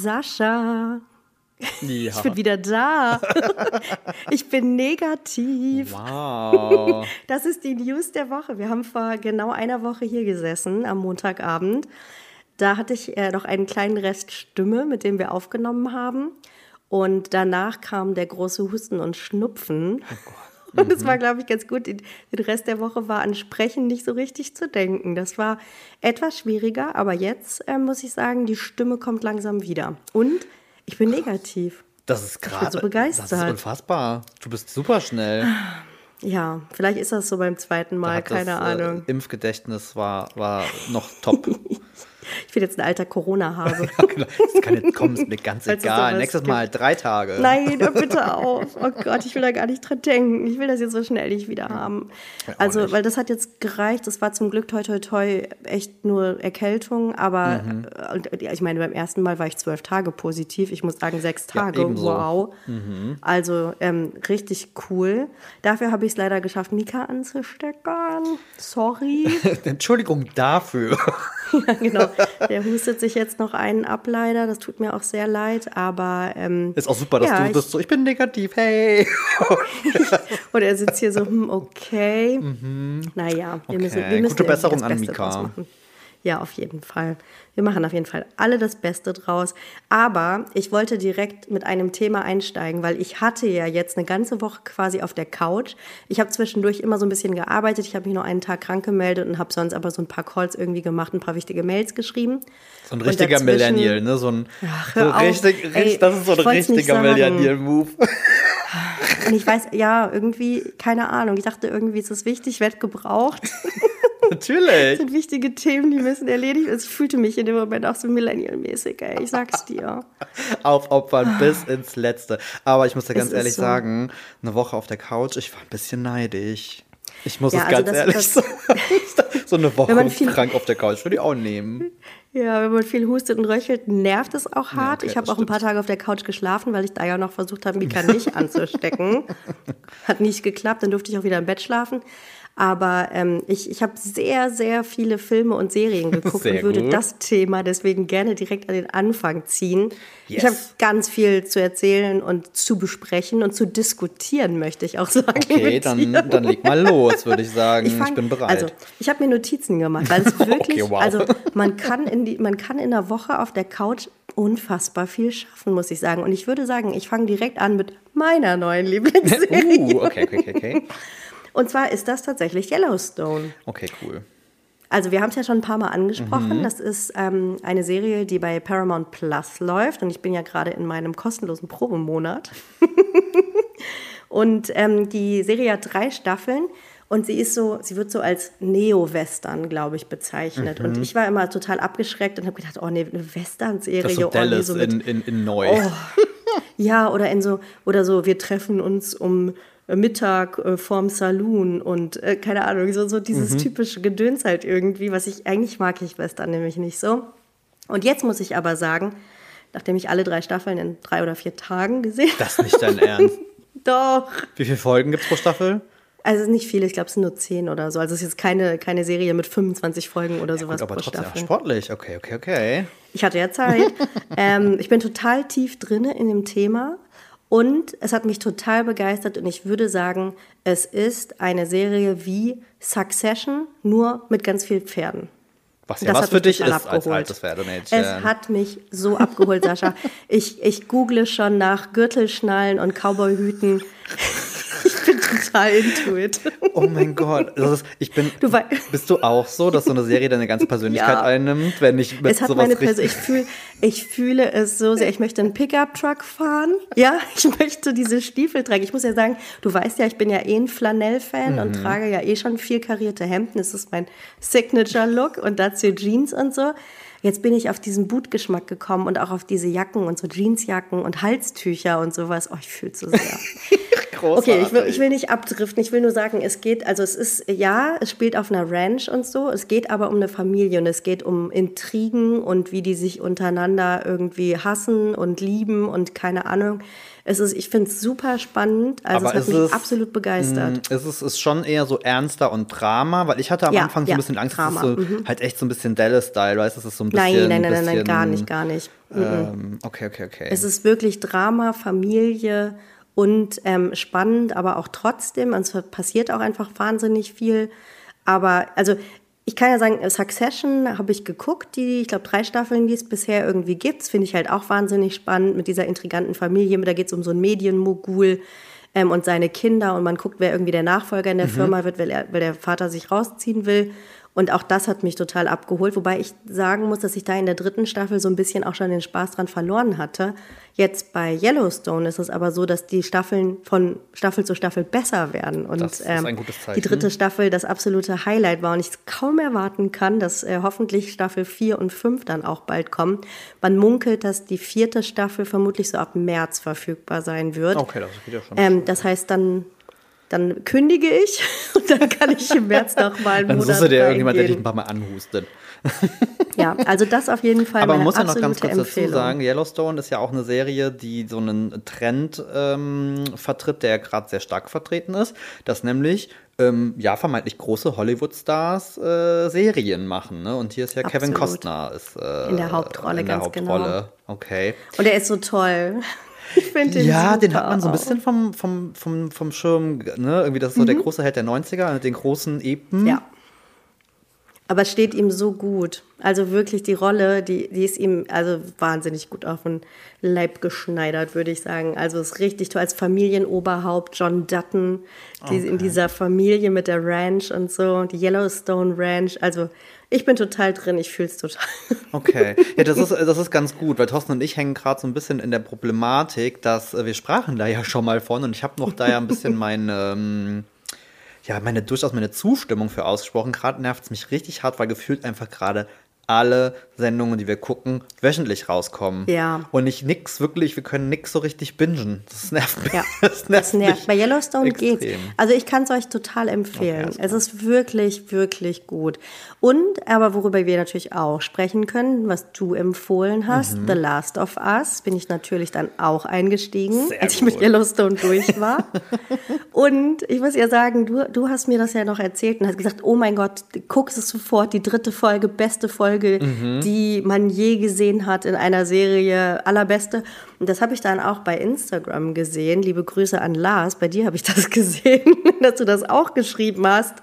Sascha, Ja. ich bin wieder da. ich bin negativ. Wow. Das ist die News der Woche. Wir haben vor genau einer Woche hier gesessen, am Montagabend. Da hatte ich äh, noch einen kleinen Rest Stimme, mit dem wir aufgenommen haben. Und danach kam der große Husten und Schnupfen. Und es war, glaube ich, ganz gut. Den den Rest der Woche war an Sprechen nicht so richtig zu denken. Das war etwas schwieriger, aber jetzt äh, muss ich sagen, die Stimme kommt langsam wieder. Und ich bin negativ. Das ist gerade. so begeistert. Das ist unfassbar. Du bist super schnell. Ja, vielleicht ist das so beim zweiten Mal, Hat keine das, Ahnung. Äh, Impfgedächtnis war, war noch top. Ich bin jetzt ein alter Corona-Hase. das kann jetzt kommen, ist mir ganz Falls egal. Nächstes gibt. Mal drei Tage. Nein, bitte auf. Oh Gott, ich will da gar nicht dran denken. Ich will das jetzt so schnell nicht wieder haben. Ja, Also, nicht. weil das hat jetzt gereicht. Das war zum Glück toi toi toi echt nur Erkältung. Aber Mhm. äh, ja, ich meine, beim ersten Mal war ich zwölf Tage positiv. Ich muss sagen, sechs Tage. Mhm. wow. Also ähm, richtig cool. Dafür habe ich es leider geschafft, Mika anzustecken. Sorry. Entschuldigung dafür. ja, genau. Der hustet sich jetzt noch einen ab, leider. Das tut mir auch sehr leid. Aber ähm, Ist auch super, dass Ja, du bist so, ich bin negativ, hey. Und er sitzt hier so, hm, okay. Naja, wir Mhm. Okay, müssen, wir müssen gute Besserung an Mika. machen. Ja, auf jeden Fall. Wir machen auf jeden Fall alle das Beste draus. Aber ich wollte direkt mit einem Thema einsteigen, weil ich hatte ja jetzt eine ganze Woche quasi auf der Couch. Ich habe zwischendurch immer so ein bisschen gearbeitet. Ich habe mich nur einen Tag krank gemeldet und habe sonst aber so ein paar Calls irgendwie gemacht, ein paar wichtige Mails geschrieben. So ein Und richtiger Millennial, ne? So ein, Ach, so hör auf. richtig, Ey, richtig, das ist so ein richtiger. Millennial-Move. Und ich weiß, ja, irgendwie, keine Ahnung. Ich dachte irgendwie, ist es wichtig, werd gebraucht. Natürlich. Das sind wichtige Themen, die müssen erledigt werden. Ich fühlte mich in dem Moment auch so millennial-mäßig, ey. Ich sag's dir. Aufopfern bis ins Letzte. Aber ich muss dir Es ganz ehrlich so. sagen, eine Woche auf der Couch, ich war ein bisschen neidisch. Ich muss Ja, es also ganz das- ehrlich das- sagen. So eine Woche Wenn man viel- krank auf der Couch würde ich auch nehmen. Ja, wenn man viel hustet und röchelt, nervt es auch hart. okay, ich habe auch ein paar Tage auf der Couch geschlafen, weil ich da ja noch versucht habe, Mika nicht anzustecken. Hat nicht geklappt, dann durfte ich auch wieder im Bett schlafen. Aber ähm, ich, ich habe sehr, sehr viele Filme und Serien geguckt Sehr und würde gut. das Thema deswegen gerne direkt an den Anfang ziehen. Ich Yes. habe ganz viel zu erzählen und zu besprechen und zu diskutieren, möchte ich auch sagen. Okay, dann, dir. dann leg mal los, würde ich sagen. Ich, fang- bin bereit. Also, ich habe mir Notizen gemacht, weil es wirklich, Okay, wow. also man kann in die, man kann in der Woche auf der Couch unfassbar viel schaffen, muss ich sagen. Und ich würde sagen, ich fange direkt an mit meiner neuen Lieblingsserie. uh, okay, okay, okay. Und zwar ist das tatsächlich Yellowstone. Okay, cool. Also wir haben es ja schon ein paar Mal angesprochen. Mhm. Das ist ähm, eine Serie, die bei Paramount Plus läuft. Und ich bin ja gerade in meinem kostenlosen Probemonat. und ähm, die Serie hat drei Staffeln. Und sie ist so, sie wird so als Neo-Western, glaube ich, bezeichnet. Und ich war immer total abgeschreckt und habe gedacht, oh nee, eine Mhm. Western-Serie. so oh, nee, Dallas so mit in, in, in neu. Oh. Ja, oder in so, oder so, wir treffen uns um Mittag äh, vorm Saloon und äh, keine Ahnung, so, so dieses typische Gedöns halt irgendwie, was ich eigentlich mag ich Western nämlich nicht so. Und jetzt muss ich aber sagen, nachdem ich alle drei Staffeln in drei oder vier Tagen gesehen Das ist nicht dein Ernst. Doch. Wie viele Folgen gibt es pro Staffel? Also es ist nicht viel, ich glaube, es sind nur zehn oder so. Also es ist jetzt keine, keine Serie mit 25 Folgen oder sowas Gut, aber pro trotzdem Staffel. sportlich. Okay, okay, okay. Ich hatte ja Zeit. ähm, ich bin total tief drinne in dem Thema und es hat mich total begeistert und ich würde sagen, es ist eine Serie wie Succession, nur mit ganz viel Pferden. Was ja Das was für dich ist als abgeholt. altes Pferdemädchen. Es hat mich so abgeholt, Sascha. Ich, ich google schon nach Gürtelschnallen und Cowboyhüten. Ich total into it. Oh mein Gott. Ist, ich bin, Du bist du auch so, dass so eine Serie deine ganze Persönlichkeit Ja. einnimmt, wenn ich mit Es hat sowas meine Person, ich, fühl, ich fühle es so sehr. Ich möchte einen Pickup-Truck fahren. Ja, ich möchte diese Stiefel tragen. Ich muss ja sagen, du weißt ja, ich bin ja eh ein Flanell-Fan und Mhm. trage ja eh schon viel karierte Hemden. Das ist mein Signature-Look und dazu Jeans und so. Jetzt bin ich auf diesen Bootgeschmack gekommen und auch auf diese Jacken und so Jeansjacken und Halstücher und sowas. Oh, ich fühle so sehr. großartig. Okay, ich will, ich will nicht abdriften. Ich will nur sagen, es geht, also es ist, ja, es spielt auf einer Ranch und so. Es geht aber um eine Familie und es geht um Intrigen und wie die sich untereinander irgendwie hassen und lieben und keine Ahnung. Es ist, ich finde es super spannend. Also Aber es hat mich es- absolut begeistert. Mm, Es ist, schon eher so ernster und Drama, weil ich hatte am Ja, Anfang so ein bisschen Angst, Drama, dass es so halt echt so ein bisschen Dallas-Style, weißt du, es ist so ein Nein, bisschen. nein, nein, nein, nein, bisschen, gar nicht, gar nicht. Ähm, okay, okay, okay. Es ist wirklich Drama, Familie und ähm, spannend, aber auch trotzdem. Und es passiert auch einfach wahnsinnig viel. Aber also ich kann ja sagen, Succession habe ich geguckt, die, ich glaube, drei Staffeln, die es bisher irgendwie gibt. Finde ich halt auch wahnsinnig spannend mit dieser intriganten Familie. Da geht es um so einen Medienmogul ähm, und seine Kinder und man guckt, wer irgendwie der Nachfolger in der Firma wird, weil, er, weil der Vater sich rausziehen will. Und auch das hat mich total abgeholt, wobei ich sagen muss, dass ich da in der dritten Staffel so ein bisschen auch schon den Spaß dran verloren hatte. Jetzt bei Yellowstone ist es aber so, dass die Staffeln von Staffel zu Staffel besser werden. Und Das ist ähm, ein gutes die Zeichen. dritte Staffel das absolute Highlight war und ich es kaum erwarten kann, dass äh, hoffentlich Staffel 4 und 5 dann auch bald kommen. Man munkelt, dass die vierte Staffel vermutlich so ab März verfügbar sein wird. okay, das geht ja schon. Ähm, das heißt, dann, dann kündige ich und dann kann ich im März noch mal einen Dann Monat suchst du dir irgendjemand, der dich ein paar Mal anhustet. Ja, also das auf jeden Fall Aber man muss ja noch ganz kurz dazu Empfehlung. sagen, Yellowstone ist ja auch eine Serie, die so einen Trend ähm, vertritt, der gerade sehr stark vertreten ist, dass nämlich ähm, ja vermeintlich große Hollywood-Stars äh, Serien machen. Ne? Und hier ist ja Kevin Absolut. Costner ist, äh, In der Hauptrolle, in der ganz genau. Hauptrolle. Okay. Und er ist so toll. Ich finde den Ja, den super hat man so ein bisschen vom, vom, vom, vom Schirm, ne? Irgendwie, das ist so der große Held der 90er, mit den großen Epen. Mhm. Ja. Aber es steht ihm so gut. Also wirklich die Rolle, die, die ist ihm also wahnsinnig gut auf den Leib geschneidert, würde ich sagen. Also es ist richtig toll. Als Familienoberhaupt John Dutton, die in dieser Familie mit der Ranch und so, die Yellowstone Ranch. Also ich bin total drin, ich fühle es total. Okay, ja, das ist, das ist ganz gut, weil Thorsten und ich hängen gerade so ein bisschen in der Problematik, dass äh, wir sprachen da ja schon mal von und ich habe noch da ja ein bisschen meine, ähm, ja, meine durchaus meine Zustimmung für ausgesprochen. Gerade nervt es mich richtig hart, weil gefühlt einfach gerade alle Sendungen, die wir gucken, wöchentlich rauskommen. Ja. Und ich nix wirklich, wir können nix so richtig bingen. Das nervt mich. Ja, das das nervt. mich Bei Yellowstone extrem. geht's. Also ich kann es euch total empfehlen. Okay, es ist wirklich, wirklich gut. Und aber worüber wir natürlich auch sprechen können, was du empfohlen hast, Mhm. The Last of Us, bin ich natürlich dann auch eingestiegen, Sehr als ich mit gut. Yellowstone durch war. und ich muss ja sagen, du, du hast mir das ja noch erzählt und hast gesagt, oh mein Gott, guck es sofort, die dritte Folge, beste Folge, Mhm. die man je gesehen hat in einer Serie, allerbeste. Und das habe ich dann auch bei Instagram gesehen. Liebe Grüße an Lars, bei dir habe ich das gesehen, dass du das auch geschrieben hast.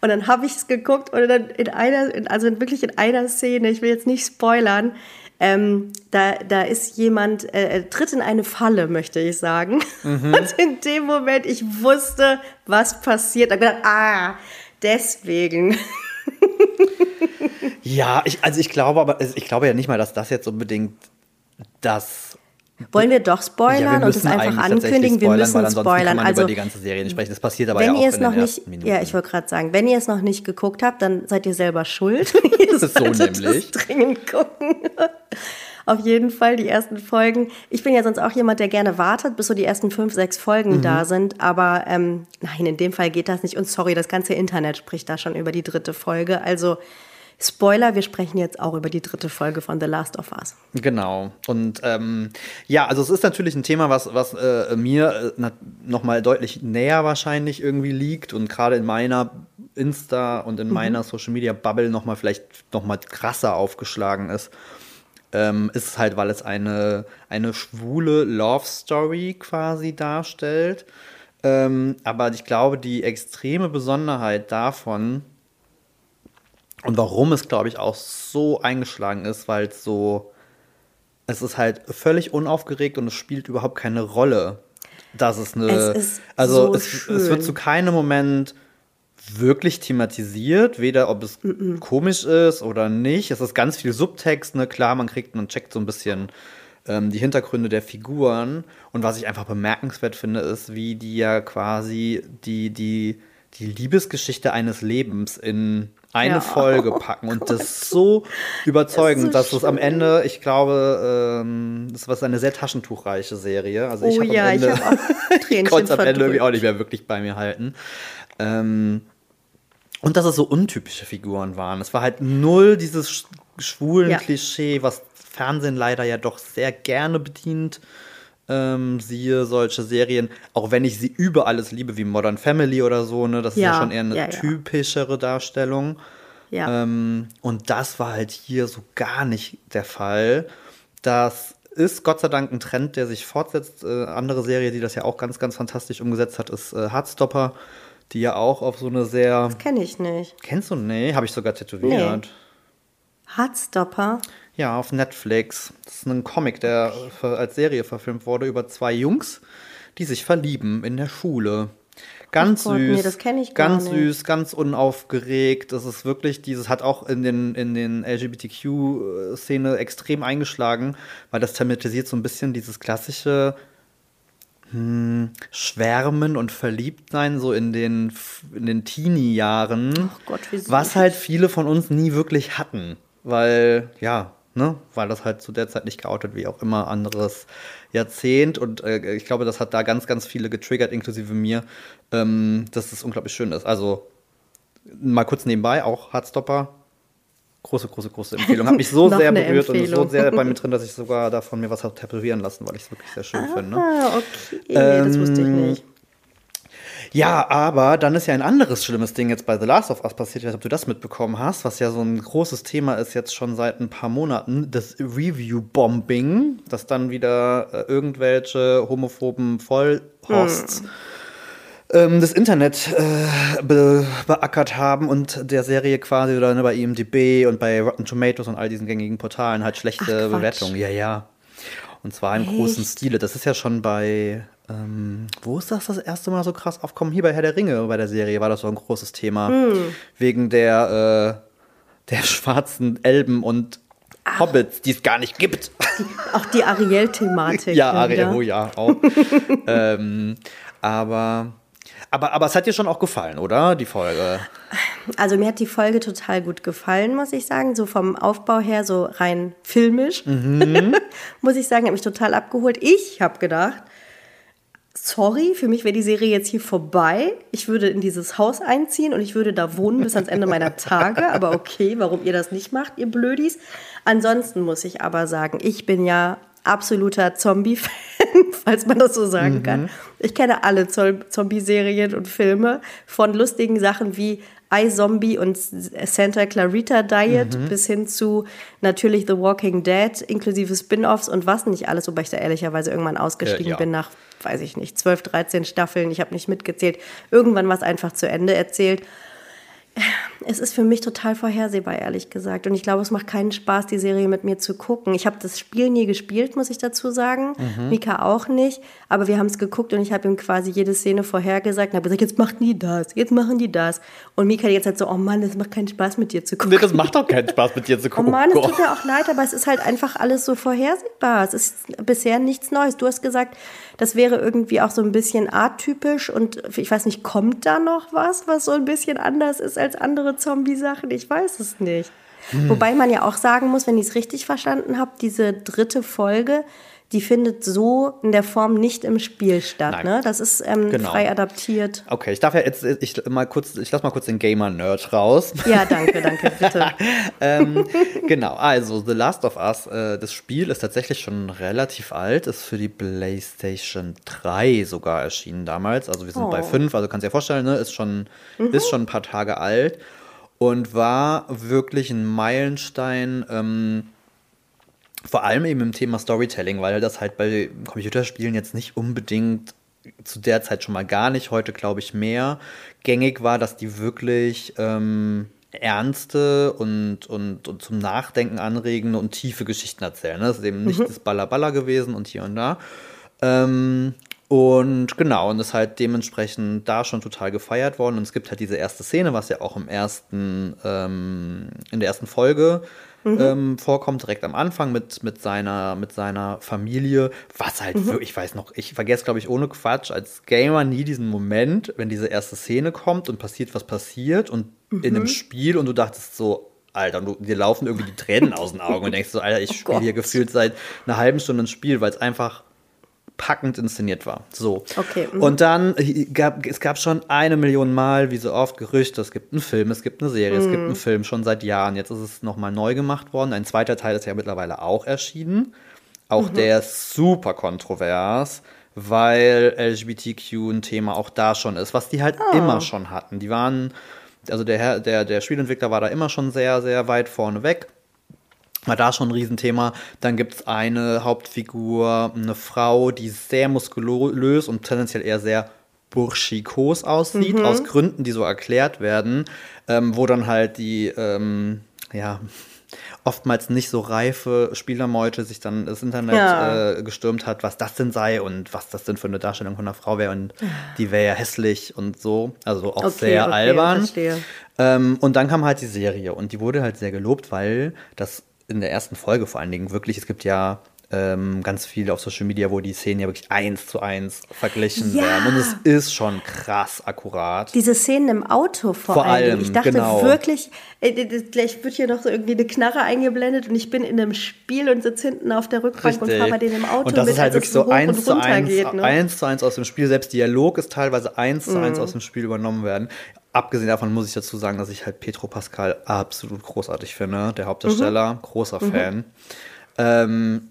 Und dann habe ich es geguckt und dann in einer, in- also wirklich in einer Szene, ich will jetzt nicht spoilern, ähm, da, da ist jemand, äh, äh, tritt in eine Falle, möchte ich sagen. Mhm. Und in dem Moment, ich wusste, was passiert. Da habe ich gedacht, ah, deswegen. Ja, ich, also ich glaube aber, ich glaube ja nicht mal, dass das jetzt unbedingt das Wollen wir doch spoilern Ja, wir und es müssen einfach ankündigen? Wir spoilern, müssen weil ansonsten spoilern. Also, über die ganze Serie nicht sprechen. Das passiert aber wenn ja auch ihr es noch nicht, ja, ich wollte gerade sagen, wenn ihr es noch nicht geguckt habt, dann seid ihr selber schuld. ihr ist so nämlich. Dringend gucken. Auf jeden Fall die ersten Folgen. Ich bin ja sonst auch jemand, der gerne wartet, bis so die ersten fünf, sechs Folgen Mhm. da sind. Aber ähm, nein, in dem Fall geht das nicht. Und sorry, das ganze Internet spricht da schon über die dritte Folge. Also Spoiler, wir sprechen jetzt auch über die dritte Folge von The Last of Us. Genau. Und ähm, ja, also es ist natürlich ein Thema, was, was äh, mir äh, nochmal deutlich näher wahrscheinlich irgendwie liegt und gerade in meiner Insta und in meiner Social Media Bubble nochmal vielleicht nochmal krasser aufgeschlagen ist. Ähm, ist es halt, weil es eine, eine schwule Love Story quasi darstellt. Ähm, aber ich glaube, die extreme Besonderheit davon, und warum es, glaube ich, auch so eingeschlagen ist, weil es so, es ist halt völlig unaufgeregt und es spielt überhaupt keine Rolle, dass es eine, Es ist also so es, es wird zu keinem Moment wirklich thematisiert, weder ob es komisch ist oder nicht. Es ist ganz viel Subtext, ne, klar, man kriegt, man checkt so ein bisschen ähm, die Hintergründe der Figuren. Und was ich einfach bemerkenswert finde, ist, wie die ja quasi die, die, die Liebesgeschichte eines Lebens in eine Ja. Folge packen und das so überzeugend, Das so dass es am. Ende, ich glaube, ähm, das war eine sehr taschentuchreiche Serie. Also ich Oh am ja, ich Ende, habe auch ich Tränchen konnte es am Ende irgendwie auch nicht mehr wirklich bei mir halten. Ähm, und dass es so untypische Figuren waren. Es war halt null dieses sch schwulen Ja. Klischee, was Fernsehen leider ja doch sehr gerne bedient. Ähm, siehe solche Serien, auch wenn ich sie über alles liebe, wie Modern Family oder so, ne? Das ist ja Ja, schon eher eine ja, ja. typischere Darstellung. Ja. Ähm, und das war halt hier so gar nicht der Fall. Das ist Gott sei Dank ein Trend, der sich fortsetzt. Äh, andere Serie, die das ja auch ganz, ganz fantastisch umgesetzt hat, ist äh, Heartstopper, die ja auch auf so eine sehr. Kenne ich nicht. Kennst du? Nee, habe ich sogar tätowiert. Heartstopper. Ja, auf Netflix. Das ist ein Comic, der als Serie verfilmt wurde über zwei Jungs, die sich verlieben in der Schule. Ganz Gott, süß. nee, das kenn ich gar Ganz nicht. süß, ganz unaufgeregt. Das ist wirklich dieses, hat auch in den, in den LGBTQ-Szene extrem eingeschlagen, weil das thematisiert so ein bisschen dieses klassische hm, Schwärmen und Verliebtsein so in den, in den Teenie-Jahren. Ach Gott, wie süß. Was halt viele von uns nie wirklich hatten. Weil, ja, ne, weil das halt zu der Zeit nicht geoutet, wie auch immer anderes Jahrzehnt. Und äh, ich glaube, das hat da ganz, ganz viele getriggert, inklusive mir, ähm, dass es unglaublich schön ist. Also, mal kurz nebenbei, auch Hardstopper. Große, große, große Empfehlung. Hat mich so sehr berührt und ist so Empfehlung. sehr bei mir drin, dass ich sogar davon mir was habe tätowieren lassen, weil ich es wirklich sehr schön finde. Ah, okay. das wusste ich Ähm, nicht. Ja, aber dann ist ja ein anderes schlimmes Ding jetzt bei The Last of Us passiert. Ich weiß nicht, ob du das mitbekommen hast, was ja so ein großes Thema ist jetzt schon seit ein paar Monaten. Das Review-Bombing, dass dann wieder äh, irgendwelche homophoben Vollhosts ähm, das Internet äh, be beackert haben und der Serie quasi oder ne, bei IMDb und bei Rotten Tomatoes und all diesen gängigen Portalen halt schlechte Ach. Bewertungen. Ja, ja. Und zwar im großen Echt? Stile. Das ist ja schon bei, ähm, wo ist das das erste Mal so krass aufkommen? Hier bei Herr der Ringe, bei der Serie war das so ein großes Thema. Wegen der, äh, der schwarzen Elben und Hobbits, die es gar nicht gibt. Auch die Ariel-Thematik. ja. Ariel, oh ja, auch. ähm, aber, aber, aber es hat dir schon auch gefallen, oder? Die Folge. Also mir hat die Folge total gut gefallen, muss ich sagen. So vom Aufbau her, so rein filmisch, Mhm. muss ich sagen, hat mich total abgeholt. Ich habe gedacht, sorry, für mich wäre die Serie jetzt hier vorbei. Ich würde in dieses Haus einziehen und ich würde da wohnen bis ans Ende meiner Tage. Aber okay, warum ihr das nicht macht, ihr Blödis. Ansonsten muss ich aber sagen, ich bin ja absoluter Zombie-Fan, falls man das so sagen kann. Ich kenne alle Zo- Zombie-Serien und Filme von lustigen Sachen wie iZombie und Santa Clarita Diet bis hin zu natürlich The Walking Dead, inklusive Spin-offs und was nicht alles, wobei ich da ehrlicherweise irgendwann ausgestiegen Äh, ja. bin nach, weiß ich nicht, 12, 13 Staffeln. Ich habe nicht mitgezählt. Irgendwann war es einfach zu Ende erzählt. Es ist für mich total vorhersehbar, ehrlich gesagt. Und ich glaube, es macht keinen Spaß, die Serie mit mir zu gucken. Ich habe das Spiel nie gespielt, muss ich dazu sagen. Mika auch nicht. Aber wir haben es geguckt und ich habe ihm quasi jede Szene vorhergesagt und habe gesagt, jetzt machen die das, jetzt machen die das. Und Mika jetzt halt so, oh Mann, das macht keinen Spaß, mit dir zu gucken. Nee, das macht doch keinen Spaß, mit dir zu Oh gucken. Mann, es tut mir auch leid, aber es ist halt einfach alles so vorhersehbar. Es ist bisher nichts Neues. Du hast gesagt, das wäre irgendwie auch so ein bisschen atypisch und ich weiß nicht, kommt da noch was, was so ein bisschen anders ist als andere Zombie-Sachen? Ich weiß es nicht. Wobei man ja auch sagen muss, wenn ich es richtig verstanden habe, diese dritte Folge, die findet so in der Form nicht im Spiel statt. Nein. Ne? Das ist ähm, Genau. frei adaptiert. Okay, ich darf ja jetzt, ich mal kurz, ich lass mal kurz den Gamer-Nerd raus. Ja, danke, danke, bitte. ähm, genau, also The Last of Us, äh, das Spiel ist tatsächlich schon relativ alt, ist für die PlayStation 3 sogar erschienen damals. Also wir sind bei Oh. 5, also kannst dir vorstellen, ne, ist schon, ist schon ein paar Tage alt und war wirklich ein Meilenstein. Ähm, vor allem eben im Thema Storytelling, weil das halt bei Computerspielen jetzt nicht unbedingt zu der Zeit schon mal gar nicht, heute glaube ich mehr, gängig war, dass die wirklich ähm, ernste und, und, und zum Nachdenken anregende und tiefe Geschichten erzählen. ne? Das ist eben nicht das Balla-Balla gewesen und hier und da. Ähm, und genau, und ist halt dementsprechend da schon total gefeiert worden. Und es gibt halt diese erste Szene, was ja auch im ersten, ähm, in der ersten Folge mhm. ähm, vorkommt, direkt am Anfang mit, mit, seiner, mit seiner Familie, was halt mhm. wirklich, ich weiß noch, ich vergesse, glaube ich, ohne Quatsch, als Gamer nie diesen Moment, wenn diese erste Szene kommt und passiert, was passiert und mhm. in einem Spiel und du dachtest so, Alter, und du, dir laufen irgendwie die Tränen aus den Augen und denkst so, Alter, ich oh spiele hier gefühlt seit einer halben Stunde ein Spiel, weil es einfach packend inszeniert war. So. Okay. Mhm. Und dann äh, gab es gab schon eine Million Mal, wie so oft, Gerüchte, es gibt einen Film, es gibt eine Serie, mhm. es gibt einen Film schon seit Jahren. Jetzt ist es nochmal neu gemacht worden. Ein zweiter Teil ist ja mittlerweile auch erschienen. Auch mhm. der ist super kontrovers, weil LGBTQ ein Thema auch da schon ist, was die halt oh. immer schon hatten. Die waren, also der, der, der Spielentwickler war da immer schon sehr, sehr weit vorne weg war da schon ein Riesenthema. Dann gibt es eine Hauptfigur, eine Frau, die sehr muskulös und tendenziell eher sehr burschikos aussieht, mhm. aus Gründen, die so erklärt werden, ähm, wo dann halt die, ähm, ja, oftmals nicht so reife Spielermeute sich dann das Internet ja. äh, gestürmt hat, was das denn sei und was das denn für eine Darstellung von einer Frau wäre und die wäre ja hässlich und so, also auch okay, sehr okay, albern. Ähm, und dann kam halt die Serie und die wurde halt sehr gelobt, weil das in der ersten Folge vor allen Dingen wirklich, es gibt ja ähm, ganz viel auf Social Media, wo die Szenen ja wirklich eins zu eins verglichen ja. werden. Und es ist schon krass akkurat. Diese Szenen im Auto vor, vor allem. allem. Ich dachte genau. wirklich, gleich wird hier noch so irgendwie eine Knarre eingeblendet und ich bin in einem Spiel und sitze hinten auf der Rückbank Richtig. und fahre bei denen im Auto. Und das mit, ist halt wirklich so eins zu eins, geht, ne? eins zu eins aus dem Spiel. Selbst Dialog ist teilweise eins mhm. zu eins aus dem Spiel übernommen werden. Abgesehen davon muss ich dazu sagen, dass ich halt Petro Pascal absolut großartig finde, der Hauptdarsteller, mhm. großer mhm. Fan. Ähm,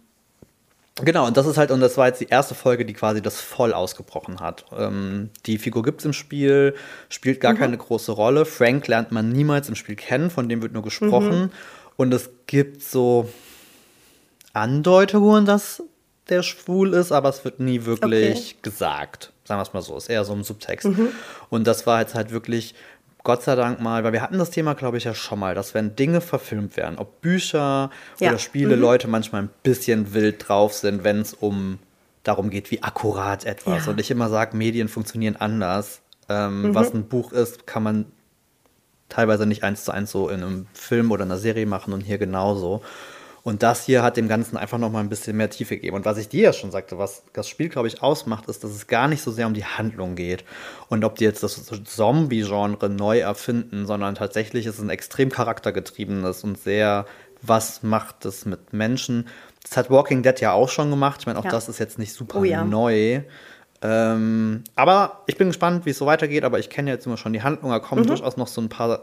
Genau, und das ist halt, und das war jetzt die erste Folge, die quasi das voll ausgebrochen hat. Ähm, die Figur gibt es im Spiel, spielt gar mhm. keine große Rolle. Frank lernt man niemals im Spiel kennen, von dem wird nur gesprochen. Mhm. Und es gibt so Andeutungen, dass der schwul ist, aber es wird nie wirklich okay. gesagt. Sagen wir es mal so, ist eher so ein Subtext. Mhm. Und das war jetzt halt wirklich Gott sei Dank mal, weil wir hatten das Thema, glaube ich, ja schon mal, dass wenn Dinge verfilmt werden, ob Bücher ja. oder Spiele, mhm. Leute manchmal ein bisschen wild drauf sind, wenn es um darum geht, wie akkurat etwas. Ja. Und ich immer sage, Medien funktionieren anders. Ähm, mhm. Was ein Buch ist, kann man teilweise nicht eins zu eins so in einem Film oder einer Serie machen und hier genauso. Und das hier hat dem Ganzen einfach noch mal ein bisschen mehr Tiefe gegeben. Und was ich dir ja schon sagte, was das Spiel, glaube ich, ausmacht, ist, dass es gar nicht so sehr um die Handlung geht. Und ob die jetzt das Zombie-Genre neu erfinden, sondern tatsächlich ist es ein extrem charaktergetriebenes und sehr, was macht es mit Menschen. Das hat Walking Dead ja auch schon gemacht. Ich meine, auch ja. das ist jetzt nicht super oh, ja. neu. Ähm, aber ich bin gespannt, wie es so weitergeht. Aber ich kenne jetzt immer schon die Handlung. Da kommen mhm. durchaus noch so ein paar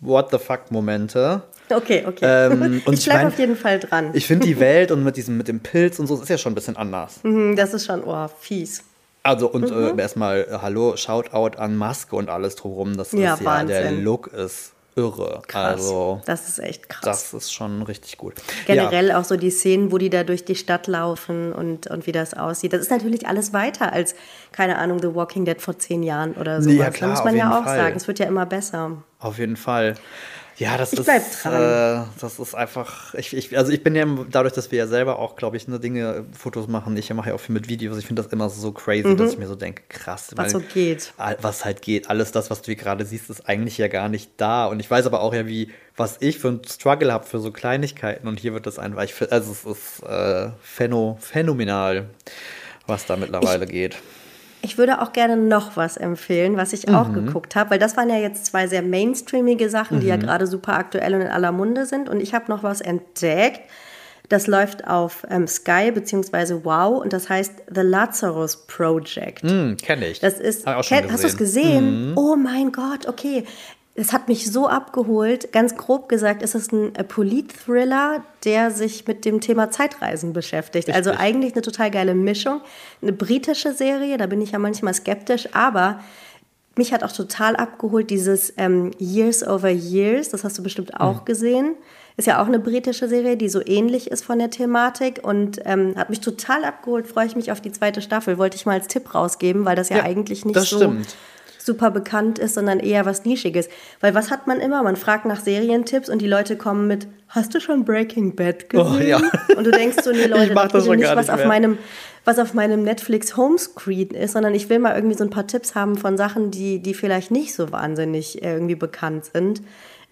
What the fuck-Momente. Okay, okay. Ähm, ich bleibe auf jeden Fall dran. Ich finde die Welt und mit diesem mit dem Pilz und so, das ist ja schon ein bisschen anders. Mhm, das ist schon, oh, fies. Also und mhm. äh, erstmal äh, Hallo, Shoutout an Maske und alles drumherum. Das ja, ist ja, der Look ist irre. Krass. Also das ist echt krass. Das ist schon richtig gut. Generell ja. auch so die Szenen, wo die da durch die Stadt laufen und, und wie das aussieht. Das ist natürlich alles weiter als, keine Ahnung, The Walking Dead vor zehn Jahren oder so. Ja, klar, da muss man ja auch Fall. sagen. Es wird ja immer besser. Auf jeden Fall. Ja, das ich ist, äh, das ist einfach, ich, ich, also ich bin ja dadurch, dass wir ja selber auch, glaube ich, ne, Dinge, Fotos machen, ich mache ja auch viel mit Videos, ich finde das immer so crazy, mhm. dass ich mir so denke, krass. Was so geht. Was halt geht. Alles das, was du hier gerade siehst, ist eigentlich ja gar nicht da. Und ich weiß aber auch ja, wie, was ich für ein Struggle habe für so Kleinigkeiten und hier wird das einfach, ich, also es ist äh, phänomenal, was da mittlerweile ich, geht. Ich würde auch gerne noch was empfehlen, was ich auch mhm. geguckt habe, weil das waren ja jetzt zwei sehr mainstreamige Sachen, mhm. die ja mhm. gerade super aktuell und in aller Munde sind. Und ich habe noch was entdeckt. Das läuft auf ähm, Sky bzw. Wow und das heißt The Lazarus Project. Mm, Kenne ich. Das ist, kenn, hast du es gesehen? Mm. Oh mein Gott, okay es hat mich so abgeholt. Ganz grob gesagt ist es ein äh, Polit-Thriller, der sich mit dem Thema Zeitreisen beschäftigt. Also Richtig. Also eigentlich eine total geile Mischung. Eine britische Serie, da bin ich ja manchmal skeptisch, aber mich hat auch total abgeholt dieses ähm, Years Over Years. Das hast du bestimmt auch mhm. gesehen. Ist ja auch eine britische Serie, die so ähnlich ist von der Thematik und ähm, hat mich total abgeholt. Freue ich mich auf die zweite Staffel. Wollte ich mal als Tipp rausgeben, weil das ja, ja eigentlich nicht so stimmt super bekannt ist, sondern eher was Nischiges. Weil was hat man immer? Man fragt nach Serientipps und die Leute kommen mit, hast du schon Breaking Bad gesehen? Oh, ja. Und du denkst so, nee Leute, das ist nicht, was auf meinem was auf meinem Netflix Homescreen ist, sondern ich will mal irgendwie so ein paar Tipps haben von Sachen, die, die vielleicht nicht so wahnsinnig irgendwie bekannt sind.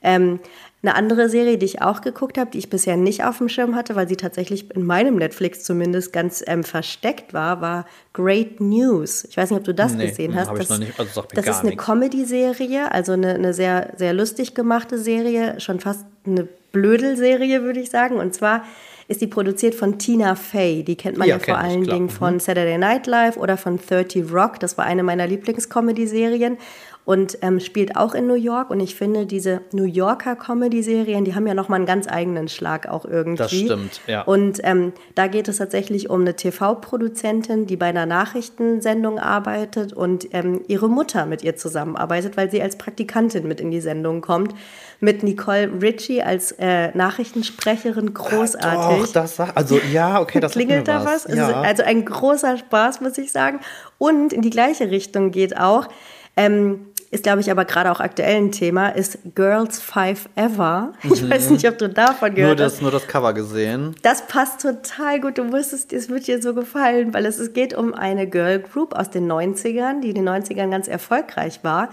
Ähm, Eine andere Serie, die ich auch geguckt habe, die ich bisher nicht auf dem Schirm hatte, weil sie tatsächlich in meinem Netflix zumindest ganz ähm, versteckt war, war Great News. Ich weiß nicht, ob du das Nee, gesehen hast. ich das noch nicht, also das ist eine. Comedy-Serie, also eine, eine sehr, sehr lustig gemachte Serie, schon fast eine Blödel-Serie, würde ich sagen. Und zwar ist die produziert von Tina Fey. Die kennt man ja, Ja, vor kenn ich, allen klar. Dingen Mhm. von Saturday Night Live oder von 30 Rock. Das war eine meiner Lieblings-Comedy-Serien und ähm, spielt auch in New York. Und ich finde, diese New Yorker Comedy-Serien, die haben ja nochmal einen ganz eigenen Schlag auch irgendwie. Das stimmt, ja. Und ähm, da geht es tatsächlich um eine TV-Produzentin, die bei einer Nachrichtensendung arbeitet und ähm, ihre Mutter mit ihr zusammenarbeitet, weil sie als Praktikantin mit in die Sendung kommt. Mit Nicole Ritchie als äh, Nachrichtensprecherin großartig. Doch, das sagt, also ja, okay, das Klingelt da was? was. Ja. Also, also ein großer Spaß, muss ich sagen. Und in die gleiche Richtung geht auch, ähm, ist glaube ich aber gerade auch aktuell ein Thema, ist Girls Five Ever. Ich weiß nicht, ob du davon nur, gehört hast. das, nur das Cover gesehen. Das passt total gut. Du wusstest, es wird dir so gefallen, weil es, es geht um eine Girl Group aus den 90ern, die in den 90ern ganz erfolgreich war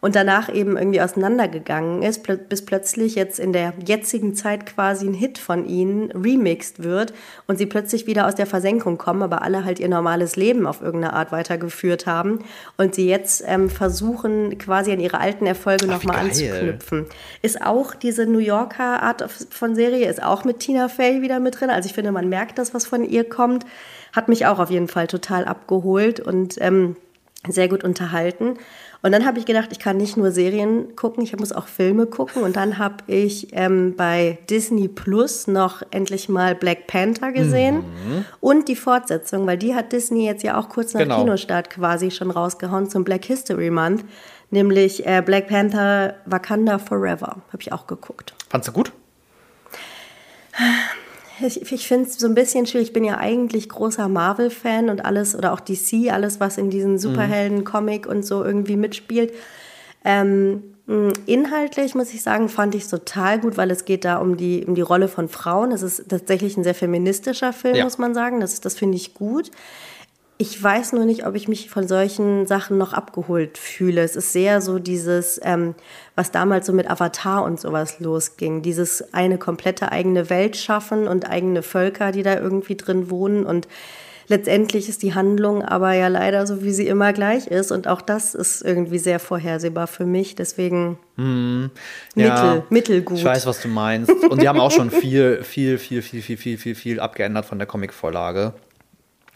und danach eben irgendwie auseinandergegangen ist, bis plötzlich jetzt in der jetzigen Zeit quasi ein Hit von ihnen remixed wird und sie plötzlich wieder aus der Versenkung kommen, aber alle halt ihr normales Leben auf irgendeine Art weitergeführt haben und sie jetzt ähm, versuchen, quasi an ihre alten Erfolge nochmal anzuknüpfen. Ist auch diese New Yorker Art von Serie, ist auch mit Tina Fey wieder mit drin. Also ich finde, man merkt das, was von ihr kommt. Hat mich auch auf jeden Fall total abgeholt und ähm, sehr gut unterhalten. Und dann habe ich gedacht, ich kann nicht nur Serien gucken, ich muss auch Filme gucken. Und dann habe ich ähm, bei Disney Plus noch endlich mal Black Panther gesehen Mhm. und die Fortsetzung, weil die hat Disney jetzt ja auch kurz nach Genau. Kinostart quasi schon rausgehauen zum Black History Month, nämlich äh, Black Panther Wakanda Forever. Habe ich auch geguckt. Fandst du gut? Ich, ich finde es so ein bisschen schwierig. Ich bin ja eigentlich großer Marvel-Fan und alles, oder auch DC, alles, was in diesen Superhelden-Comic und so irgendwie mitspielt. Ähm, inhaltlich muss ich sagen, fand ich es total gut, weil es geht da um die, um die Rolle von Frauen. Es ist tatsächlich ein sehr feministischer Film, Ja. muss man sagen. Das, das finde ich gut. Ich weiß nur nicht, ob ich mich von solchen Sachen noch abgeholt fühle. Es ist sehr so dieses, ähm, was damals so mit Avatar und sowas losging. Dieses eine komplette eigene Welt schaffen und eigene Völker, die da irgendwie drin wohnen. Und letztendlich ist die Handlung aber ja leider so, wie sie immer gleich ist. Und auch das ist irgendwie sehr vorhersehbar für mich. Deswegen mittel, mittelgut. Ich weiß, was du meinst. Und die haben auch schon viel, viel, viel, viel, viel, viel, viel, viel abgeändert von der Comicvorlage.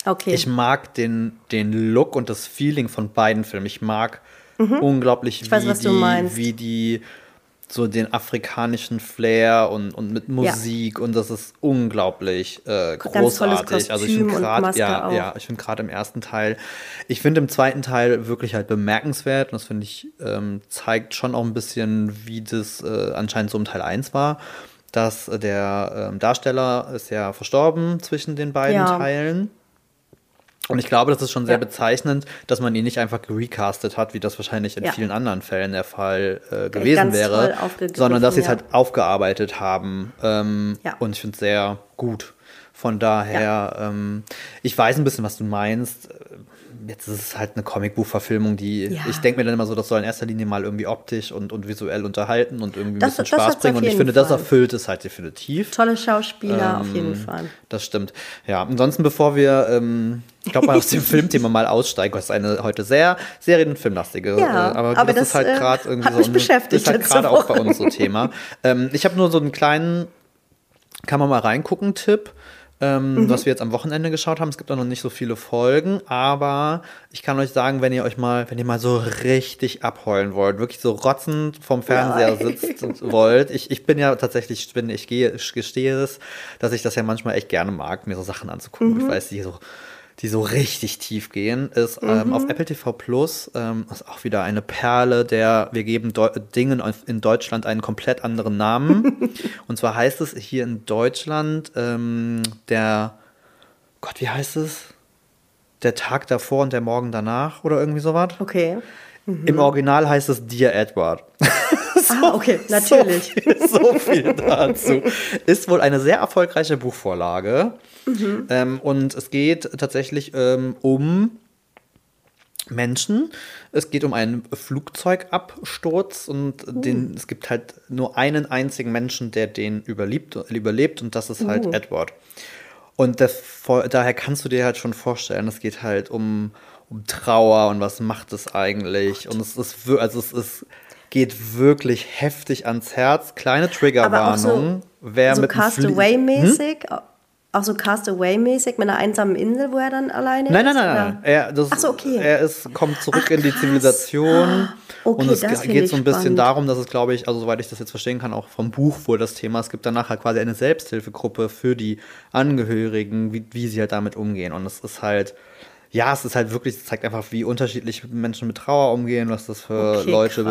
Okay. Ich mag den, den Look und das Feeling von beiden Filmen. Ich mag unglaublich, Mhm. Ich weiß, wie, die, wie die so den afrikanischen Flair und, und mit Musik und das ist unglaublich äh, großartig. also ich finde gerade, ja, auch. ja, ich finde gerade im ersten Teil, ich finde im zweiten Teil wirklich halt bemerkenswert und das finde ich ähm, zeigt schon auch ein bisschen, wie das äh, anscheinend so im Teil 1 war. Dass äh, der ähm, Darsteller ist ja verstorben zwischen den beiden Ja. Teilen. Und ich glaube, das ist schon sehr Ja. bezeichnend, dass man ihn nicht einfach gerecastet hat, wie das wahrscheinlich in Ja. vielen anderen Fällen der Fall äh, gewesen wäre, sondern dass sie es ja. halt aufgearbeitet haben. Ähm. Und ich finde es sehr gut. Von daher, ähm, ich weiß ein bisschen, was du meinst. Jetzt ist es halt eine Comicbuchverfilmung, die Ja. ich denke mir dann immer so, das soll in erster Linie mal irgendwie optisch und, und visuell unterhalten und irgendwie ein Das- bisschen das Spaß bringen. auf Und ich finde, das Fall. erfüllt es halt definitiv. Tolle Schauspieler, auf Ähm, jeden Fall. Das stimmt. Ja, ansonsten, bevor wir, ähm, ich glaube, mal aus dem Filmthema mal aussteigen, was ist eine heute sehr serien- und filmlastige, Ja, äh, aber, aber das, das, ist halt äh, gerade irgendwie hat so ein- beschäftigt ist halt gerade auch bei uns so Thema. ähm, ich habe nur so einen kleinen, kann man mal reingucken, Tipp. Ähm, Mhm. Was wir jetzt am Wochenende geschaut haben. Es gibt auch noch nicht so viele Folgen, aber ich kann euch sagen, wenn ihr euch mal, wenn ihr mal so richtig abheulen wollt, wirklich so rotzend vom Fernseher Nein. sitzt und wollt. Ich, ich bin ja tatsächlich, ich bin, ich gehe, ich gestehe es, dass ich das ja manchmal echt gerne mag, mir so Sachen anzugucken. Mhm. Ich weiß, die so, die so richtig tief gehen, ist Mhm. ähm, auf Apple TV Plus, ähm, ist auch wieder eine Perle, der wir geben Deu Dingen in Deutschland einen komplett anderen Namen. und zwar heißt es hier in Deutschland ähm, der, Gott, wie heißt es? Der Tag davor und der Morgen danach oder irgendwie sowas. Okay. Im Original heißt es Dear Edward. ah, okay, natürlich. So viel, so viel dazu. Ist wohl eine sehr erfolgreiche Buchvorlage. Mhm. Ähm, und es geht tatsächlich ähm, um Menschen. Es geht um einen Flugzeugabsturz und Uh. den, es gibt halt nur einen einzigen Menschen, der den überlebt, überlebt und das ist halt Uh. Edward. Und das, daher kannst du dir halt schon vorstellen, es geht halt um, um Trauer und was macht es eigentlich. Und es ist, also es ist, geht wirklich heftig ans Herz. Kleine Aber auch Triggerwarnung. so, wer so mit Castaway-mäßig. Auch so Castaway-mäßig mit einer einsamen Insel, wo er dann alleine Nein, ist? nein, nein, nein. Er, das, Ach so, okay. er ist, kommt zurück Ach, in die. Zivilisation. Okay, und es geht so ein bisschen spannend. darum, dass es, glaube ich, also soweit ich das jetzt verstehen kann, auch vom Buch wohl das Thema, es gibt danach halt quasi eine Selbsthilfegruppe für die Angehörigen, wie, wie sie halt damit umgehen. Und es ist halt, ja, es ist halt wirklich, es zeigt einfach, wie unterschiedlich Menschen mit Trauer umgehen, was das für Okay, Leute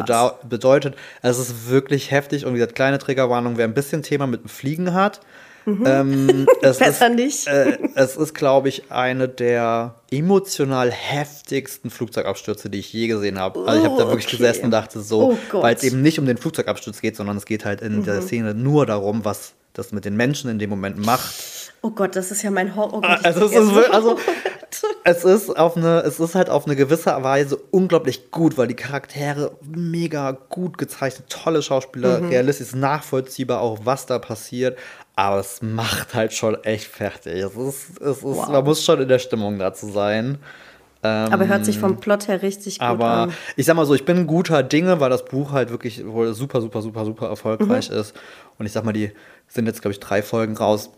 bedeutet. Also es ist wirklich heftig und wie gesagt, kleine Triggerwarnung, wer ein bisschen Thema mit dem Fliegen hat, ähm, es Besser ist, nicht. Äh, es ist, glaube ich, eine der emotional heftigsten Flugzeugabstürze, die ich je gesehen habe. Also ich habe da Oh, wirklich okay. gesessen und dachte so, Oh weil es eben nicht um den Flugzeugabsturz geht, sondern es geht halt in der Szene nur darum, was das mit den Menschen in dem Moment macht. Oh Gott, das ist ja mein Horror. Oh Gott, ich Also es, ist, also Horror. Es ist auf eine, es ist halt auf eine gewisse Weise unglaublich gut, weil die Charaktere mega gut gezeichnet, tolle Schauspieler, Mhm. realistisch nachvollziehbar auch, was da passiert. Aber es macht halt schon echt fertig. Es ist, es ist, Wow. man muss schon in der Stimmung dazu sein. Aber hört sich vom Plot her richtig gut Aber an. ich sag mal so, ich bin guter Dinge, weil das Buch halt wirklich wohl super, super, super, super erfolgreich Mhm. ist. Und ich sag mal, die sind jetzt, glaube ich, drei Folgen raus.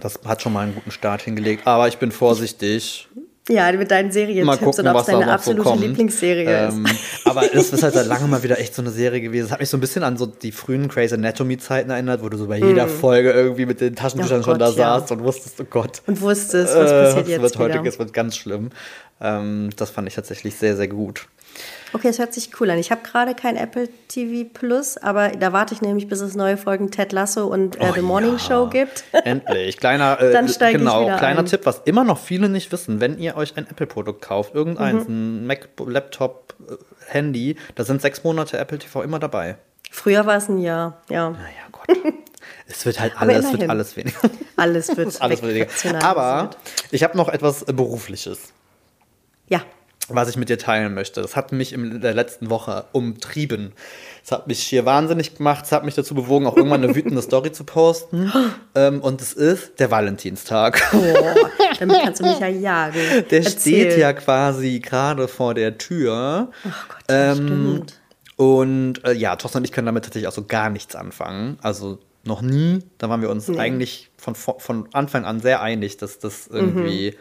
Das hat schon mal einen guten Start hingelegt. Aber ich bin vorsichtig. Ja, mit deinen Serientipps gucken, und ob es deine so absolute kommt. Lieblingsserie Ähm, ist. aber das ist halt seit langem mal wieder echt so eine Serie gewesen. Das hat mich so ein bisschen an so die frühen Grey's Anatomy-Zeiten erinnert, wo du so bei jeder Folge irgendwie mit den Taschentüchern Oh schon da ja. saßt und wusstest, oh Gott. Und wusstest, was äh, passiert es jetzt wird heute, wieder. es wird ganz schlimm. Ähm, das fand ich tatsächlich sehr, sehr gut. Okay, es hört sich cool an. Ich habe gerade kein Apple TV Plus, aber da warte ich nämlich, bis es neue Folgen Ted Lasso und äh, Oh The Morning ja. Show gibt. Endlich. Kleiner, äh, Dann steige ich genau, wieder kleiner ein. Tipp, was immer noch viele nicht wissen, wenn ihr euch ein Apple-Produkt kauft, irgendeins, Mhm. ein Mac, Laptop, äh, Handy, da sind sechs Monate Apple TV immer dabei. Früher war es ein Jahr, ja. Naja, Gott. es wird halt alles, wird alles weniger. Alles wird alles weniger. Aber ich habe noch etwas äh, Berufliches. Ja, was ich mit dir teilen möchte. Das hat mich in der letzten Woche umtrieben. Es hat mich schier wahnsinnig gemacht. Es hat mich dazu bewogen, auch irgendwann eine wütende Story zu posten. ähm, und es ist der Valentinstag. boah, damit kannst du mich ja jagen. Der Erzähl. steht ja quasi gerade vor der Tür. Ach Gott, ja, stimmt. Und äh, ja, Thorsten und ich können damit tatsächlich auch so gar nichts anfangen. Also noch nie. Da waren wir uns eigentlich von, von Anfang an sehr einig, dass das irgendwie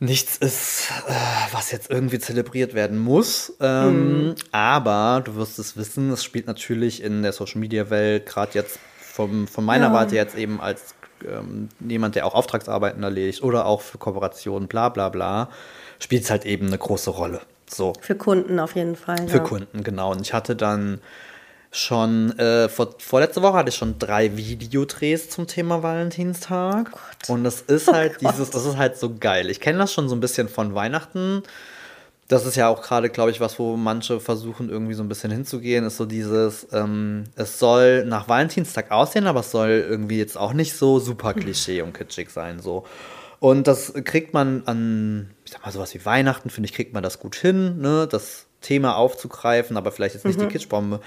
nichts ist, äh, was jetzt irgendwie zelebriert werden muss. Ähm, Aber du wirst es wissen, es spielt natürlich in der Social Media Welt, gerade jetzt vom, von meiner Ja. Warte jetzt eben als ähm, jemand, der auch Auftragsarbeiten erledigt oder auch für Kooperationen, bla bla bla, spielt es halt eben eine große Rolle. So. Für Kunden auf jeden Fall. Für ja. Kunden, genau. Und ich hatte dann schon, äh, vor, vorletzte Woche hatte ich schon drei Videodrehs zum Thema Valentinstag. und das ist halt dieses, das ist halt so geil. Ich kenne das schon so ein bisschen von Weihnachten. Das ist ja auch gerade, glaube ich, was, wo manche versuchen, irgendwie so ein bisschen hinzugehen, ist so dieses, ähm, es soll nach Valentinstag aussehen, aber es soll irgendwie jetzt auch nicht so super klischee und kitschig sein, so. Und das kriegt man an, ich sag mal, sowas wie Weihnachten, finde ich, kriegt man das gut hin, ne, das Thema aufzugreifen, aber vielleicht jetzt nicht die Kitschbombe.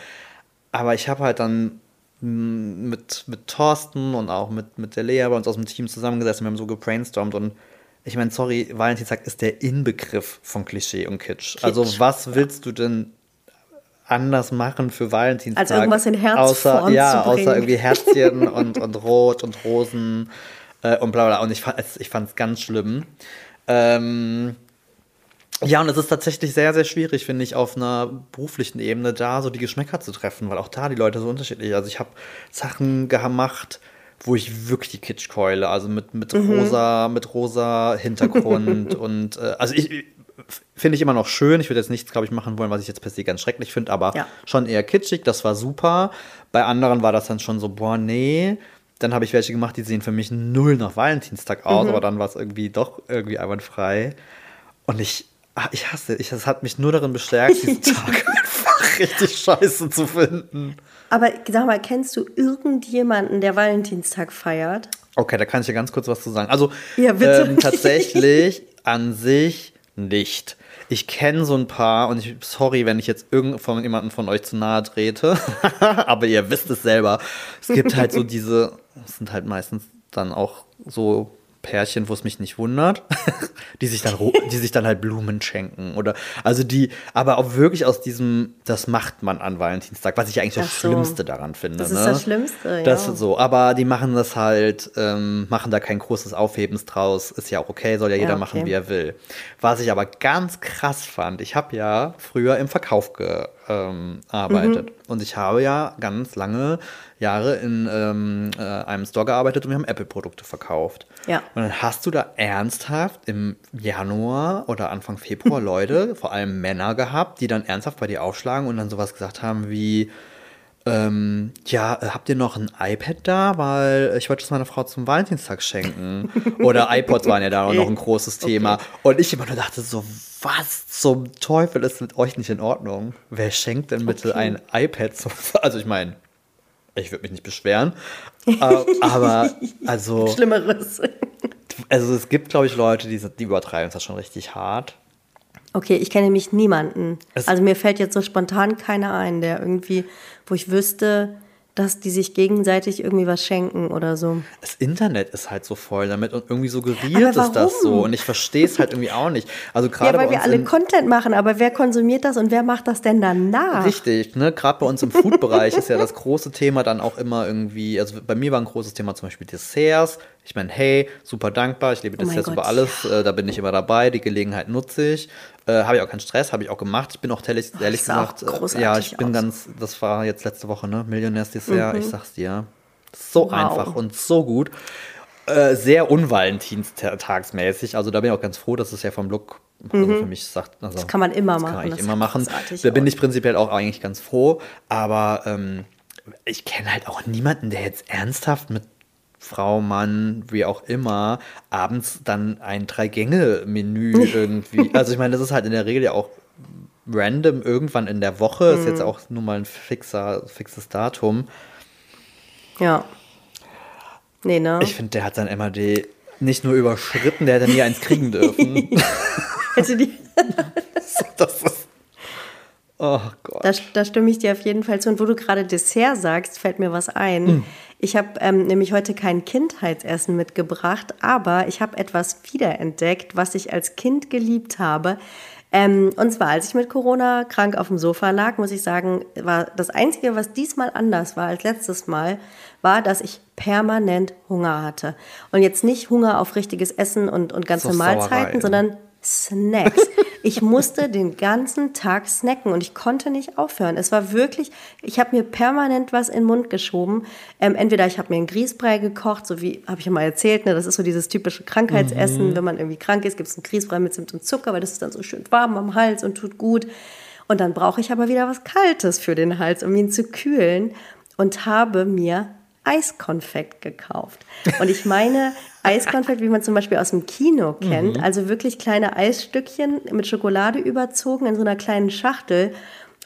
Aber ich habe halt dann mm, mit, mit Thorsten und auch mit, mit der Lea bei uns aus dem Team zusammengesessen, wir haben so gebrainstormt und ich meine, sorry, Valentinstag ist der Inbegriff von Klischee und Kitsch. Kitsch, Also was willst du denn anders machen für Valentinstag? Als irgendwas in außer, Herzform Ja, außer irgendwie Herzchen und, und Rot und Rosen äh, und bla bla. Und ich fand es ich ganz schlimm. Ähm, ja, und es ist tatsächlich sehr, sehr schwierig, finde ich, auf einer beruflichen Ebene da so die Geschmäcker zu treffen, weil auch da die Leute so unterschiedlich. Also ich habe Sachen gemacht, wo ich wirklich die Kitschkeule, also mit, mit Mhm. rosa, mit rosa Hintergrund und äh, also ich finde ich immer noch schön. Ich würde jetzt nichts, glaube ich, machen wollen, was ich jetzt per se ganz schrecklich finde, aber Ja. schon eher kitschig, das war super. Bei anderen war das dann schon so, boah, nee. Dann habe ich welche gemacht, die sehen für mich null nach Valentinstag aus, aber dann war es irgendwie doch irgendwie einwandfrei. Und ich, ah, ich hasse, ich, das hat mich nur darin bestärkt, diesen Tag einfach richtig scheiße zu finden. Aber sag mal, kennst du irgendjemanden, der Valentinstag feiert? Okay, da kann ich dir ganz kurz was zu sagen. Also Ja. Ähm, tatsächlich an sich nicht. Ich kenne so ein paar und ich, sorry, wenn ich jetzt irgend von jemandem von euch zu nahe trete, aber ihr wisst es selber. Es gibt halt so diese, es sind halt meistens dann auch so Pärchen, wo es mich nicht wundert, die sich dann die sich dann halt Blumen schenken oder also die aber auch wirklich aus diesem das macht man an Valentinstag, was ich eigentlich das so. Schlimmste daran finde. Das ist ne? das Schlimmste, ja. Das ist so, aber die machen das halt ähm, machen da kein großes Aufhebens draus, ist ja auch okay, soll ja jeder ja, okay. machen, wie er will. Was ich aber ganz krass fand, ich habe ja früher im Verkauf gearbeitet ähm, mhm. und ich habe ja ganz lange Jahre in ähm, äh, einem Store gearbeitet und wir haben Apple-Produkte verkauft. Ja. Und dann hast du da ernsthaft im Januar oder Anfang Februar Leute, vor allem Männer gehabt, die dann ernsthaft bei dir aufschlagen und dann sowas gesagt haben wie, ähm, ja, äh, habt ihr noch ein iPad da? Weil ich wollte es meiner Frau zum Valentinstag schenken. Oder iPods waren ja da auch noch ein großes Thema. Okay. Und ich immer nur dachte so, was zum Teufel ist mit euch nicht in Ordnung? Wer schenkt denn bitte okay. ein iPad zum, also ich meine, ich würde mich nicht beschweren. aber also. Schlimmeres. Also es gibt, glaube ich, Leute, die, die übertreiben das schon richtig hart. Okay, ich kenne nämlich niemanden. Es also mir fällt jetzt so spontan keiner ein, der irgendwie, wo ich wüsste, dass die sich gegenseitig irgendwie was schenken oder so. Das Internet ist halt so voll damit und irgendwie suggeriert es das so und ich verstehe es halt irgendwie auch nicht. Also gerade ja, weil wir alle Content machen, aber wer konsumiert das und wer macht das denn danach? Richtig, ne? Gerade bei uns im Food-Bereich ist ja das große Thema dann auch immer irgendwie, also bei mir war ein großes Thema zum Beispiel Desserts. Ich meine, hey, super dankbar, ich liebe oh Desserts über alles, ja. äh, da bin ich immer dabei, die Gelegenheit nutze ich. Äh, habe ich auch keinen Stress, habe ich auch gemacht. Ich bin auch ehrlich, ehrlich gesagt, äh, ja, ich bin aus. ganz, das war jetzt letzte Woche, ne? Millionärsdessert, mhm. ich sag's dir. So wow. einfach und so gut. Äh, sehr unvalentinstagsmäßig. Also da bin ich auch ganz froh, dass es ja vom Look also mhm. für mich sagt. Also, das kann man immer machen. Kann ich immer machen. Da bin ich prinzipiell auch eigentlich ganz froh. Aber ähm, ich kenne halt auch niemanden, der jetzt ernsthaft mit Frau, Mann, wie auch immer, abends dann ein Drei-Gänge-Menü irgendwie. Also ich meine, das ist halt in der Regel ja auch random irgendwann in der Woche. Ist jetzt mhm. auch nur mal ein fixer, fixes Datum. Ja. Nee, ne? Ich finde, der hat sein MAD nicht nur überschritten, der hätte nie eins kriegen dürfen. hätte die. das ist Oh Gott. Da, da, stimme ich dir auf jeden Fall zu. Und wo du gerade Dessert sagst, fällt mir was ein. Mm. Ich habe ähm, nämlich heute kein Kindheitsessen mitgebracht, aber ich habe etwas wiederentdeckt, was ich als Kind geliebt habe. Ähm, und zwar, als ich mit Corona krank auf dem Sofa lag, muss ich sagen, war das Einzige, was diesmal anders war als letztes Mal, war, dass ich permanent Hunger hatte. Und jetzt nicht Hunger auf richtiges Essen und, und ganze Mahlzeiten, sondern Snacks. Ich musste den ganzen Tag snacken und ich konnte nicht aufhören. Es war wirklich, ich habe mir permanent was in den Mund geschoben. Ähm, entweder ich habe mir einen Grießbrei gekocht, so wie habe ich ja mal erzählt, ne, das ist so dieses typische Krankheitsessen. Mhm. Wenn man irgendwie krank ist, gibt es einen Grießbrei mit Zimt und Zucker, weil das ist dann so schön warm am Hals und tut gut. Und dann brauche ich aber wieder was Kaltes für den Hals, um ihn zu kühlen und habe mir Eiskonfekt gekauft. Und ich meine Eiskonfekt, wie man zum Beispiel aus dem Kino kennt, mhm. also wirklich kleine Eisstückchen mit Schokolade überzogen in so einer kleinen Schachtel.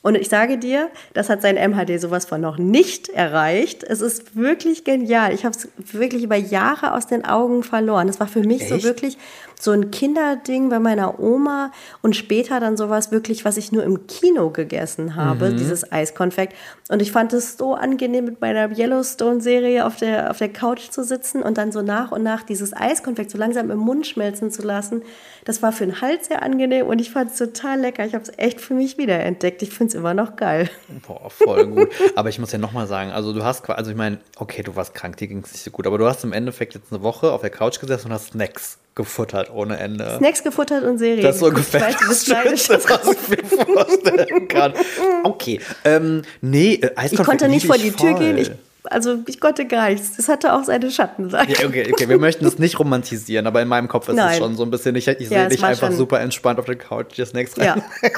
Und ich sage dir, das hat sein MHD sowas von noch nicht erreicht. Es ist wirklich genial. Ich habe es wirklich über Jahre aus den Augen verloren. Es war für mich Echt? so wirklich so ein Kinderding bei meiner Oma und später dann sowas wirklich, was ich nur im Kino gegessen habe, mhm. dieses Eiskonfekt. Und ich fand es so angenehm, mit meiner Yellowstone-Serie auf der, auf der Couch zu sitzen und dann so nach und nach dieses Eiskonfekt so langsam im Mund schmelzen zu lassen. Das war für den Hals sehr angenehm und ich fand es total lecker. Ich habe es echt für mich wiederentdeckt. Ich finde es immer noch geil. Boah, voll gut. aber ich muss ja nochmal sagen, also du hast, also ich meine, okay, du warst krank, dir ging es nicht so gut, aber du hast im Endeffekt jetzt eine Woche auf der Couch gesessen und hast Snacks gefuttert ohne Ende. Snacks gefuttert und Serien. Das ist so ungefähr das Schönste, was ich mir vorstellen kann. Okay, ähm, nee, äh, Ich konnte nicht vor die Tür gehen. Ich, also ich konnte gar nichts. Das hatte auch seine Schattenseite. Ja, okay, okay, wir möchten es nicht romantisieren, aber in meinem Kopf ist Nein. es schon so ein bisschen, ich, ich ja, sehe dich einfach super entspannt auf der Couch, dir Snacks rein. Ja.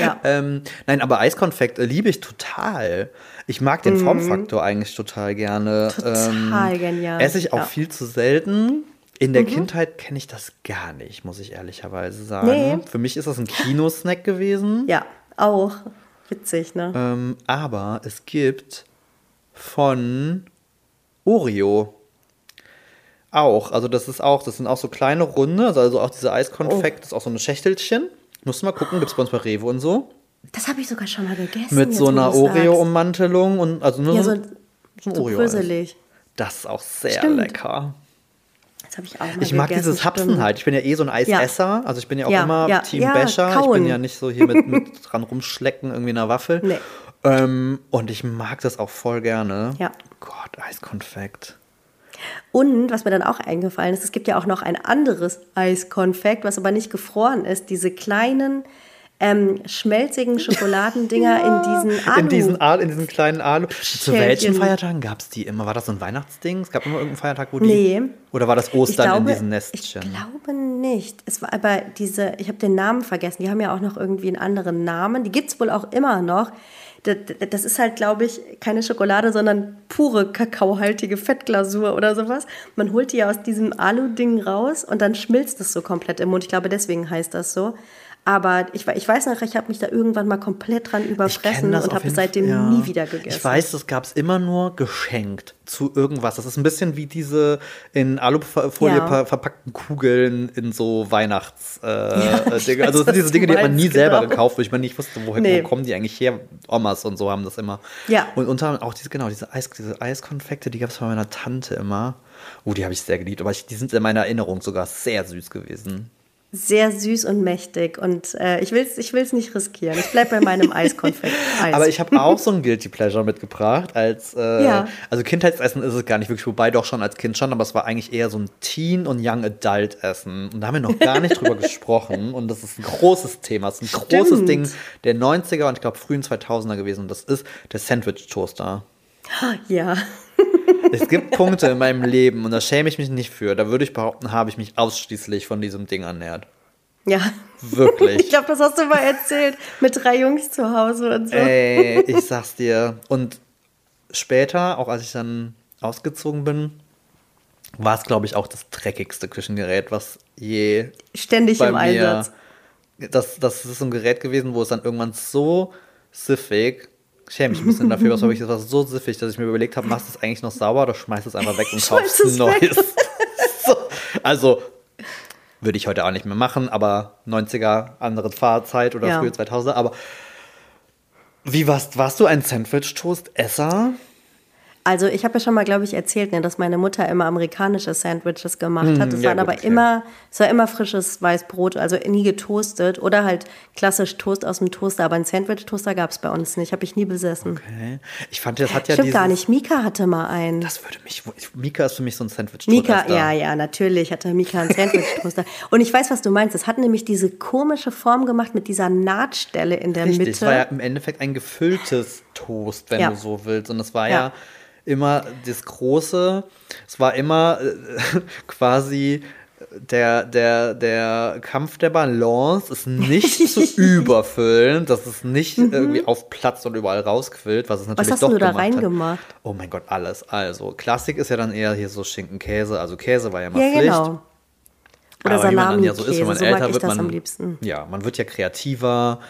ja. ähm, nein, aber Eiskonfekt äh, liebe ich total. Ich mag den mm. Formfaktor eigentlich total gerne. Total ähm, genial. Esse ich auch viel zu selten. In der mhm. Kindheit kenne ich das gar nicht, muss ich ehrlicherweise sagen. Nee. Für mich ist das ein Kinosnack gewesen. Ja, auch. Witzig, ne? Ähm, aber es gibt von Oreo. auch. Also das ist auch, das sind auch so kleine Runde, also auch diese Eiskonfekt, das ist auch so ein Schächtelchen. Musst du mal gucken, gibt es bei uns bei Revo und so. Das habe ich sogar schon mal gegessen. Mit so einer. Oreo-Ummantelung und also nur Ja, so, so, so so bröselig. Das ist auch sehr Stimmt. lecker. Das habe ich auch mal Ich mag gegessen, dieses Hapsen stimmt. halt. Ich bin ja eh so ein Eisesser. Also ich bin ja auch Ja, immer ja, Team ja, Becher. Ich kauen. bin ja nicht so hier mit, mit dran rumschlecken, irgendwie in einer Waffel. Nee. Ähm, und ich mag das auch voll gerne. Ja. Gott, Eiskonfekt. Und was mir dann auch eingefallen ist, es gibt ja auch noch ein anderes Eiskonfekt, was aber nicht gefroren ist. Diese kleinen ähm, schmelzigen Schokoladendinger in diesen Alu. In diesen, Alu, in diesen kleinen Alu. Zu welchen. Feiertagen gab es die immer? War das so ein Weihnachtsding? Es gab immer irgendeinen Feiertag, wo die. Nee. Oder war das ich Ostern glaube, in diesen ich Nestchen? glaube nicht. Es war aber diese, ich habe den Namen vergessen, die haben ja auch noch irgendwie einen anderen Namen. Die gibt es wohl auch immer noch. Das, das ist halt, glaube ich, keine Schokolade, sondern pure kakaohaltige Fettglasur oder sowas. Man holt die ja aus diesem Alu-Ding raus und dann schmilzt es so komplett im Mund. Ich glaube, deswegen heißt das so. Aber ich, ich weiß noch, ich habe mich da irgendwann mal komplett dran überfressen und habe seitdem ja. nie wieder gegessen. Ich weiß, das gab es immer nur geschenkt zu irgendwas. Das ist ein bisschen wie diese in Alufolie Ja. ver verpackten Kugeln in so Weihnachts äh, äh, ich Dinge. Also das sind diese Dinge, die hat man nie meinst, selber genau. gekauft, wo ich mal nicht wusste, woher Nee. wo kommen die eigentlich her. Omas und so haben das immer. Ja. Und unter anderem auch diese, genau, diese, Eis, diese Eiskonfekte, die gab es bei meiner Tante immer. Oh, die habe ich sehr geliebt. Aber ich, die sind in meiner Erinnerung sogar sehr süß gewesen. Sehr süß und mächtig. Und äh, ich will es ich will's nicht riskieren. Ich bleibe bei meinem Eiskonfekt. Eis. Aber ich habe auch so ein Guilty Pleasure mitgebracht. Als, äh, Ja. Also Kindheitsessen ist es gar nicht wirklich, wobei doch schon als Kind schon, aber es war eigentlich eher so ein Teen- und Young Adult-Essen. Und da haben wir noch gar nicht drüber gesprochen. Und das ist ein großes Thema. Es ist ein großes Stimmt. Ding der 90er und ich glaube frühen 2000er gewesen. Und das ist der Sandwich-Toaster. ja. Es gibt Punkte in meinem Leben und da schäme ich mich nicht für. Da würde ich behaupten, habe ich mich ausschließlich von diesem Ding ernährt. Ja. Wirklich. Ich glaube, das hast du mal erzählt. Mit drei Jungs zu Hause und so. Ey, ich sag's dir. Und später, auch als ich dann ausgezogen bin, war es, glaube ich, auch das dreckigste Küchengerät, was je Ständig im. Einsatz. Das, das ist so ein Gerät gewesen, wo es dann irgendwann so siffig, schäme mich ein bisschen dafür, was habe ich, das war so siffig, dass ich mir überlegt habe, machst du es eigentlich noch sauber oder schmeißt es einfach weg und kaufst weg. Neues. so, also würde ich heute auch nicht mehr machen, aber 90er, andere Fahrzeit oder Ja. frühe 2000er, aber wie warst, warst du ein Sandwich-Toast-Esser? Also ich habe ja schon mal, glaube ich, erzählt, ne, dass meine Mutter immer amerikanische Sandwiches gemacht hat. Das Hm, ja, waren gut, aber okay. immer, es war immer frisches Weißbrot, also nie getoastet oder halt klassisch Toast aus dem Toaster. Aber einen Sandwich-Toaster gab es bei uns nicht, habe ich nie besessen. Okay. Ich fand, das hat ja Stimmt dieses, gar nicht. Mika hatte mal einen. Das würde mich, Mika ist für mich so ein sandwich Mika, ja, ja, natürlich hatte Mika einen Sandwich-Toaster. Und ich weiß, was du meinst. Es hat nämlich diese komische Form gemacht mit dieser Nahtstelle in der Richtig, Mitte. es war ja im Endeffekt ein gefülltes Toast, wenn Ja. du so willst. Und es war ja, Ja. Immer das Große, es war immer äh, quasi der, der, der Kampf der Balance ist nicht zu überfüllen, dass es nicht irgendwie aufplatzt und überall rausquillt, was es natürlich Mhm. hast doch du da reingemacht? Oh mein Gott, alles. Also, Klassik ist ja dann eher hier so Schinken, Käse. Also Käse war ja mal ja, Pflicht. genau. Oder Aber Salami, ja so ist, wenn man so älter wird, man, am liebsten. Ja, man wird ja kreativer.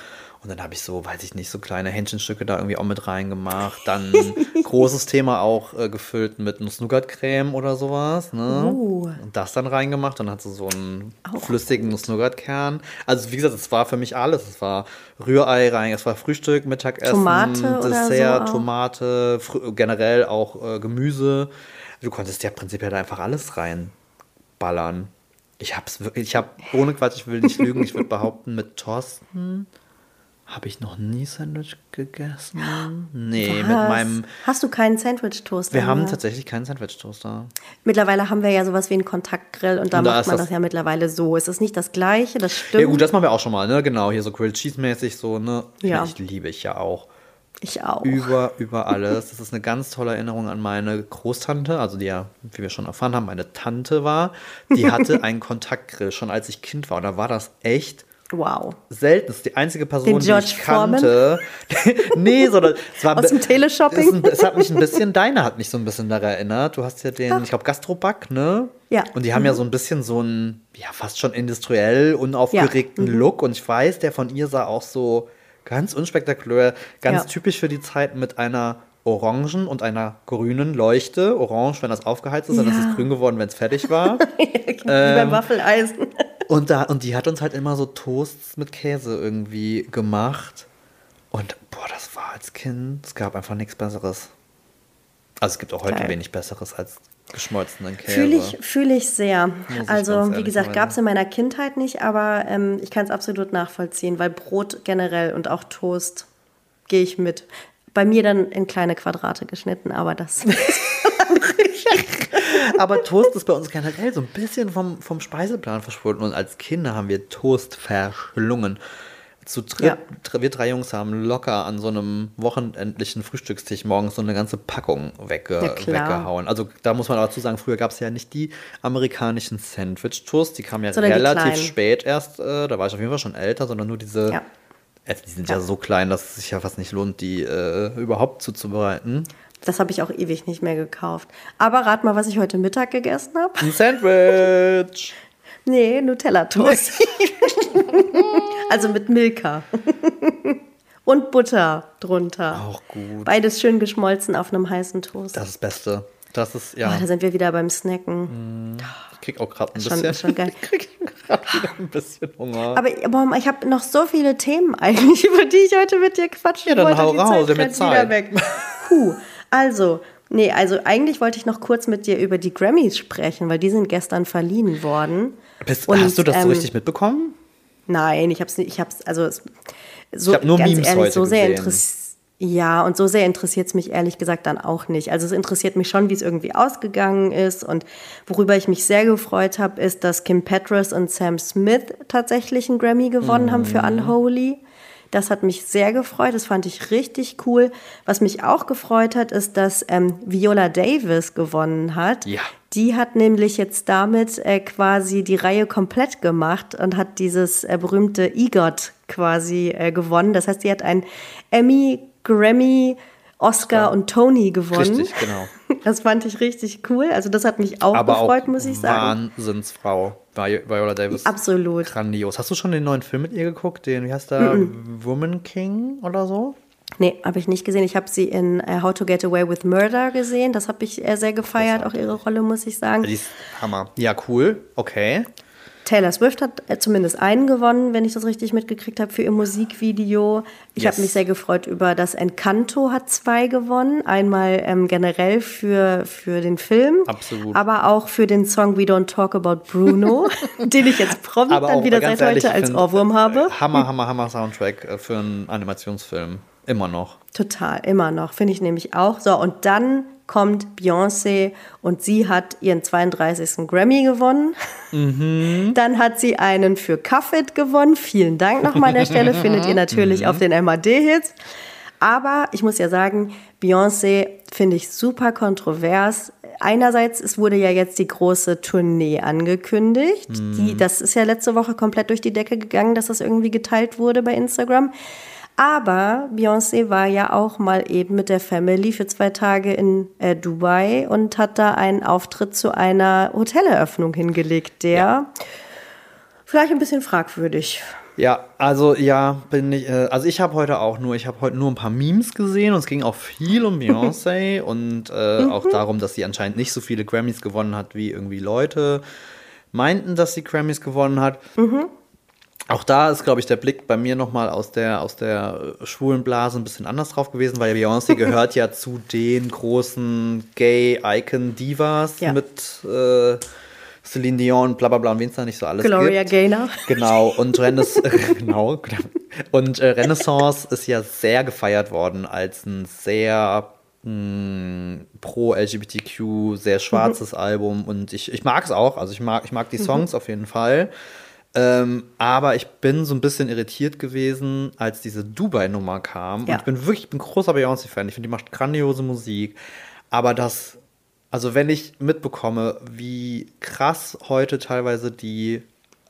Und dann habe ich so, weiß ich nicht, so kleine Hähnchenstücke da irgendwie auch mit reingemacht. Dann großes Thema auch äh, gefüllt mit Nuss-Nougat-Creme oder sowas. Ne? Oh. Und das dann reingemacht. Dann hat sie so einen Auch flüssigen Nuss-Nougat-Kern. Also wie gesagt, es war für mich alles. Es war Rührei rein, es war Frühstück, Mittagessen, Tomate Dessert, so? Tomate, generell auch äh, Gemüse. Du konntest ja prinzipiell einfach alles reinballern. Ich hab's wirklich, ich hab, ohne Quatsch, ich will nicht lügen, ich würde behaupten, mit Thorsten habe ich noch nie Sandwich gegessen. Nee, mit Was? meinem, Hast du keinen Sandwich-Toaster? wir haben mehr? tatsächlich keinen Sandwich-Toaster. Mittlerweile haben wir ja sowas wie einen Kontaktgrill und da Und da macht man das- das ja mittlerweile so. Es ist nicht das Gleiche, das stimmt. Ja gut, das machen wir auch schon mal, ne? Genau, hier so Grilled Cheese-mäßig so, ne? Ja. Ich liebe ich ja auch. ich auch. Über, über alles. Das ist eine ganz tolle Erinnerung an meine Großtante, also die ja, wie wir schon erfahren haben, meine Tante war. Die hatte einen Kontaktgrill schon als ich Kind war. Und da war das echt Wow. selten. Das ist die einzige Person, die George ich kannte. nee, sondern es war Aus dem Teleshopping? Es, es hat mich ein bisschen, deine hat mich so ein bisschen daran erinnert. Du hast ja den, ich glaube, Gastroback, ne? Ja. Und die haben ja so ein bisschen so einen, ja, fast schon industriell unaufgeregten Ja. Mhm. Look. Und ich weiß, der von ihr sah auch so ganz unspektakulär, ganz Ja. typisch für die Zeit mit einer orangen und einer grünen Leuchte. Orange, wenn das aufgeheizt ist, dann ist Ja. es grün geworden, wenn es fertig war. Wie beim Waffeleisen. Und, da, und die hat uns halt immer so Toasts mit Käse irgendwie gemacht. Und boah, das war als Kind, es gab einfach nichts Besseres. Also es gibt auch heute Geil. wenig Besseres als geschmolzenen Käse. Fühle ich, fühle ich sehr. Also, wie gesagt, gab es in meiner Kindheit nicht, aber ähm, ich kann es absolut nachvollziehen, weil Brot generell und auch Toast gehe ich mit. Bei mir dann in kleine Quadrate geschnitten, aber das. Aber Toast ist bei uns generell so ein bisschen vom, vom Speiseplan verschwunden. Und als Kinder haben wir Toast verschlungen. Zu dritt, Ja. wir drei Jungs haben locker an so einem wochenendlichen Frühstückstisch morgens so eine ganze Packung wegge Ja, weggehauen. Also da muss man aber dazu sagen, früher gab es ja nicht die amerikanischen Sandwich-Toast, die kamen ja Sondern relativ spät erst, äh, da war ich auf jeden Fall schon älter, sondern nur diese, Ja. also die sind ja. so klein, dass es sich ja fast nicht lohnt, die äh, überhaupt zuzubereiten. Das habe ich auch ewig nicht mehr gekauft. Aber rat mal, was ich heute Mittag gegessen habe. Ein Sandwich! Nee, Nutella-Toast. also mit Milka. Und Butter drunter. Auch gut. Beides schön geschmolzen auf einem heißen Toast. Das ist das Beste. Das ist, Oh, ja. da sind wir wieder beim Snacken. Ich krieg auch gerade ein Schon- bisschen. schon geil. Ich krieg gerade wieder ein bisschen Hunger. Aber boah, ich habe noch so viele Themen eigentlich, über die ich heute mit dir quatschen Ja, dann wollte. hau Die raus, Zeit rennt Zeit. wieder weg. Puh, also, nee, also eigentlich wollte ich noch kurz mit dir über die Grammys sprechen, weil die sind gestern verliehen worden. Bist, Und, hast du das so ähm, richtig mitbekommen? Nein, ich habe es nicht, ich habe es, also es, so Ich hab nur ganz Memes ehrlich, heute so sehr interessiert. Ja, und so sehr interessiert es mich ehrlich gesagt dann auch nicht. Also es interessiert mich schon, wie es irgendwie ausgegangen ist. Und worüber ich mich sehr gefreut habe, ist, dass Kim Petras und Sam Smith tatsächlich einen Grammy gewonnen haben Mhm. für Unholy. Das hat mich sehr gefreut, das fand ich richtig cool. Was mich auch gefreut hat, ist, dass ähm, Viola Davis gewonnen hat. Ja. Die hat nämlich jetzt damit äh, quasi die Reihe komplett gemacht und hat dieses äh, berühmte EGOT quasi äh, gewonnen. Das heißt, sie hat einen Emmy, Grammy, Oscar und Tony gewonnen. Richtig, genau. Das fand ich richtig cool. Also das hat mich auch Aber gefreut, auch muss ich sagen. Wahnsinnsfrau. Vi- Viola Davis. Absolut. Grandios. Hast du schon den neuen Film mit ihr geguckt? Den, wie heißt der? Woman King oder so? Nee, habe ich nicht gesehen. Ich habe sie in äh, How to Get Away with Murder gesehen. Das habe ich äh, sehr gefeiert, auch ihre Rolle, muss ich sagen. Die ist Hammer. Ja, cool. Okay. Taylor Swift hat äh, zumindest einen gewonnen, wenn ich das richtig mitgekriegt habe, für ihr Musikvideo. Ich Yes. habe mich sehr gefreut über das Encanto hat zwei gewonnen. Einmal ähm, generell für, für den Film, Absolut. aber auch für den Song We Don't Talk About Bruno, den ich jetzt prompt Aber dann wieder seit ehrlich, heute als Ohrwurm habe. äh, Hammer, Hammer, Hammer Soundtrack äh, für einen Animationsfilm. Immer noch. Total, immer noch, finde ich nämlich auch. So, und dann kommt Beyoncé und sie hat ihren 32. Grammy gewonnen. Mhm. Dann hat sie einen für Cuff It gewonnen. Vielen Dank nochmal an der Stelle, findet ihr natürlich Mhm. auf den MAD-Hits. Aber ich muss ja sagen, Beyoncé finde ich super kontrovers. Einerseits, es wurde ja jetzt die große Tournee angekündigt. Mhm. Die, das ist ja letzte Woche komplett durch die Decke gegangen, dass das irgendwie geteilt wurde bei Instagram. Aber Beyoncé war ja auch mal eben mit der Family für zwei Tage in äh, Dubai und hat da einen Auftritt zu einer Hoteleröffnung hingelegt, der vielleicht ein bisschen fragwürdig. Ja, also ja, bin ich, äh, also ich habe heute auch nur, ich habe heute nur ein paar Memes gesehen und es ging auch viel um Beyoncé und äh, auch darum, dass sie anscheinend nicht so viele Grammys gewonnen hat, wie irgendwie Leute meinten, dass sie Grammys gewonnen hat. Auch da ist, glaube ich, der Blick bei mir nochmal aus der, aus der äh, schwulen Blase ein bisschen anders drauf gewesen, weil Beyoncé gehört ja zu den großen Gay-Icon-Divas Ja. mit äh, Celine Dion, bla bla bla und wen es da nicht so alles Gloria gibt. Gaynor. Genau, und Rennes genau, genau. Und äh, Renaissance ist ja sehr gefeiert worden als ein sehr mh, pro LGBTQ, sehr schwarzes Album. Und ich, ich mag es auch. Also ich mag, ich mag die Songs auf jeden Fall. Ähm, aber ich bin so ein bisschen irritiert gewesen, als diese Dubai-Nummer kam. Ja. Und ich bin wirklich ich bin großer Beyoncé-Fan. Ich finde, die macht grandiose Musik. Aber das, also wenn ich mitbekomme, wie krass heute teilweise die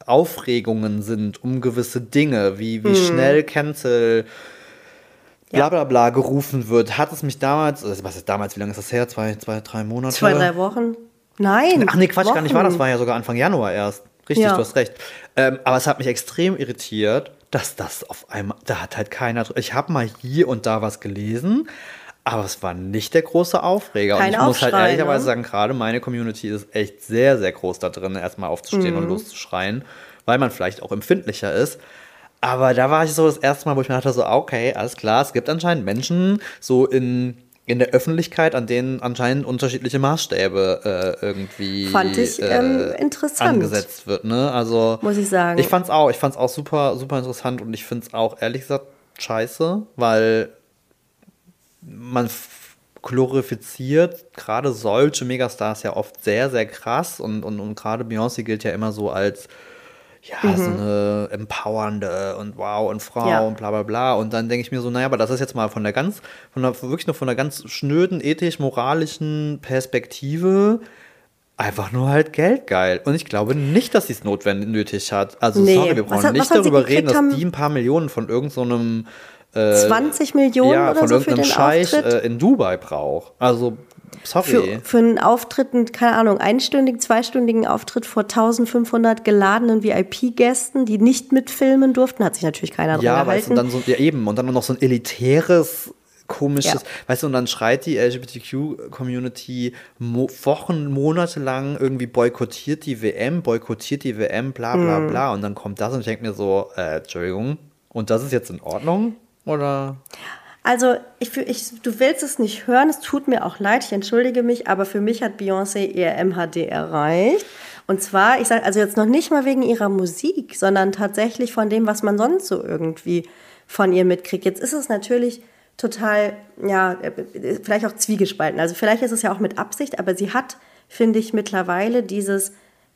Aufregungen sind um gewisse Dinge, wie, wie schnell Cancel bla bla bla gerufen wird, hat es mich damals, also was ist damals, wie lange ist das her? Zwei, zwei drei Monate? Zwei, drei Wochen? Nein. Ach nee, Quatsch, gar nicht wahr. Das Wochen. war ja sogar Anfang Januar erst. Richtig, Ja. du hast recht. Ähm, aber es hat mich extrem irritiert, dass das auf einmal, da hat halt keiner, ich habe mal hier und da was gelesen, Aber es war nicht der große Aufreger. Kein und ich muss halt ehrlicherweise ne? sagen, gerade meine Community ist echt sehr, sehr groß da drin, erstmal aufzustehen Mhm. und loszuschreien, weil man vielleicht auch empfindlicher ist. Aber da war ich so das erste Mal, wo ich mir dachte, so, okay, alles klar, es gibt anscheinend Menschen so in, in der Öffentlichkeit, an denen anscheinend unterschiedliche Maßstäbe äh, irgendwie Fand ich, ähm, interessant. angesetzt wird. Ne? Also Muss ich sagen. Ich fand's auch, ich fand's auch super, super interessant und ich find's auch ehrlich gesagt scheiße, weil man glorifiziert gerade solche Megastars ja oft sehr, sehr krass und, und, und gerade Beyoncé gilt ja immer so als ja, so eine empowernde und wow und Frau Ja. und bla bla bla. Und dann denke ich mir so, naja, aber das ist jetzt mal von der ganz, von der, wirklich nur von der ganz schnöden, ethisch-moralischen Perspektive einfach nur halt geldgeil. Und ich glaube nicht, dass sie es notwendig nötig hat. Also Nee. sorry, wir brauchen hat- nicht darüber reden, dass die ein paar Millionen von irgendeinem so 20 Millionen Äh, ja, oder von so irgendeinem Scheich äh, in Dubai braucht. Also, sorry. für, für einen Auftritt, einen, keine Ahnung, einstündigen, zweistündigen Auftritt vor 1500 geladenen VIP-Gästen, die nicht mitfilmen durften, hat sich natürlich keiner dran Ja, weißt du, gehalten. und dann so, ja eben, und dann noch so ein elitäres, komisches, Ja. weißt du, und dann schreit die LGBTQ-Community mo Wochen, Monate lang irgendwie boykottiert die WM, boykottiert die WM, bla bla Mhm. bla, und dann kommt das und ich denke mir so, äh, Entschuldigung, und das ist jetzt in Ordnung? Oder? Also, ich, ich, du willst es nicht hören, es tut mir auch leid, ich entschuldige mich, aber für mich hat Beyoncé ihr MHD erreicht. Und zwar, ich sage also jetzt noch nicht mal wegen ihrer Musik, sondern tatsächlich von dem, was man sonst so irgendwie von ihr mitkriegt. Jetzt ist es natürlich total, ja, äh, vielleicht auch zwiegespalten. Also vielleicht ist es ja auch mit Absicht, aber sie hat, finde ich, mittlerweile dieses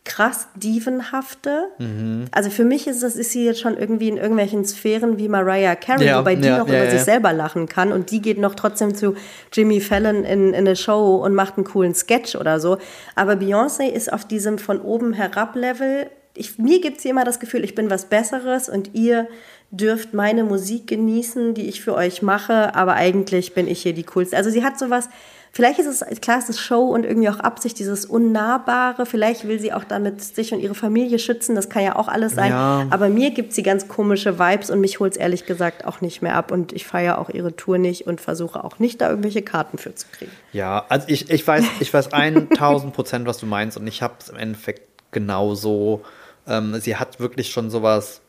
krass Dievenhafte. Mhm. Also für mich ist das ist sie jetzt schon irgendwie in irgendwelchen Sphären wie Mariah Carey, Ja, wobei die ja, noch ja, über sich selber lachen kann und die geht noch trotzdem zu Jimmy Fallon in, in eine Show und macht einen coolen Sketch oder so. Aber Beyoncé ist auf diesem von oben herab Level. Ich, mir gibt sie immer das Gefühl, ich bin was Besseres und ihr dürft meine Musik genießen, die ich für euch mache, aber eigentlich bin ich hier die coolste. Also sie hat sowas, vielleicht ist es, klar, es ist Show und irgendwie auch Absicht, dieses Unnahbare, vielleicht will sie auch damit sich und ihre Familie schützen, das kann ja auch alles sein, Ja. aber mir gibt sie ganz komische Vibes und mich holt es ehrlich gesagt auch nicht mehr ab und ich feiere auch ihre Tour nicht und versuche auch nicht, da irgendwelche Karten für zu kriegen. Ja, also ich, ich weiß, ich weiß 1000 Prozent, was du meinst und ich habe es im Endeffekt genauso. Ähm, sie hat wirklich schon sowas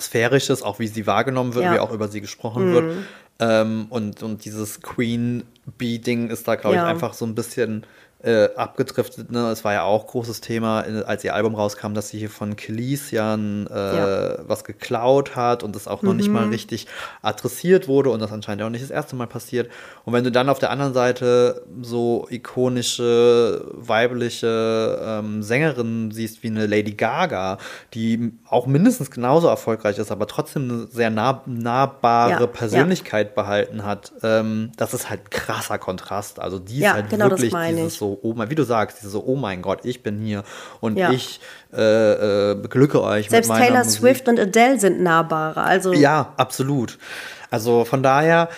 Sphärisches, auch wie sie wahrgenommen wird, Ja. wie auch über sie gesprochen wird. Ähm, und, und dieses Queen Bee-Ding ist da, glaube Ja. ich, einfach so ein bisschen äh, abgedriftet. Ne? Es war ja auch großes Thema, als ihr Album rauskam, dass sie hier von Kelis ja, ein, äh, Ja. was geklaut hat und das auch noch nicht mal richtig adressiert wurde und das anscheinend auch nicht das erste Mal passiert. Und wenn du dann auf der anderen Seite so ikonische, weibliche ähm, Sängerinnen siehst wie eine Lady Gaga, die auch mindestens genauso erfolgreich ist, aber trotzdem eine sehr nah, nahbare Ja, Persönlichkeit behalten hat, ähm, das ist halt krasser Kontrast. Also die Ja, ist halt genau das wirklich meine dieses ich. So, oh mein, wie du sagst, so, oh mein Gott, ich bin hier und Ja. ich äh, äh, beglücke euch Selbst Taylor Musik. Swift und Adele sind nahbarer, also Ja, absolut. Also von daher,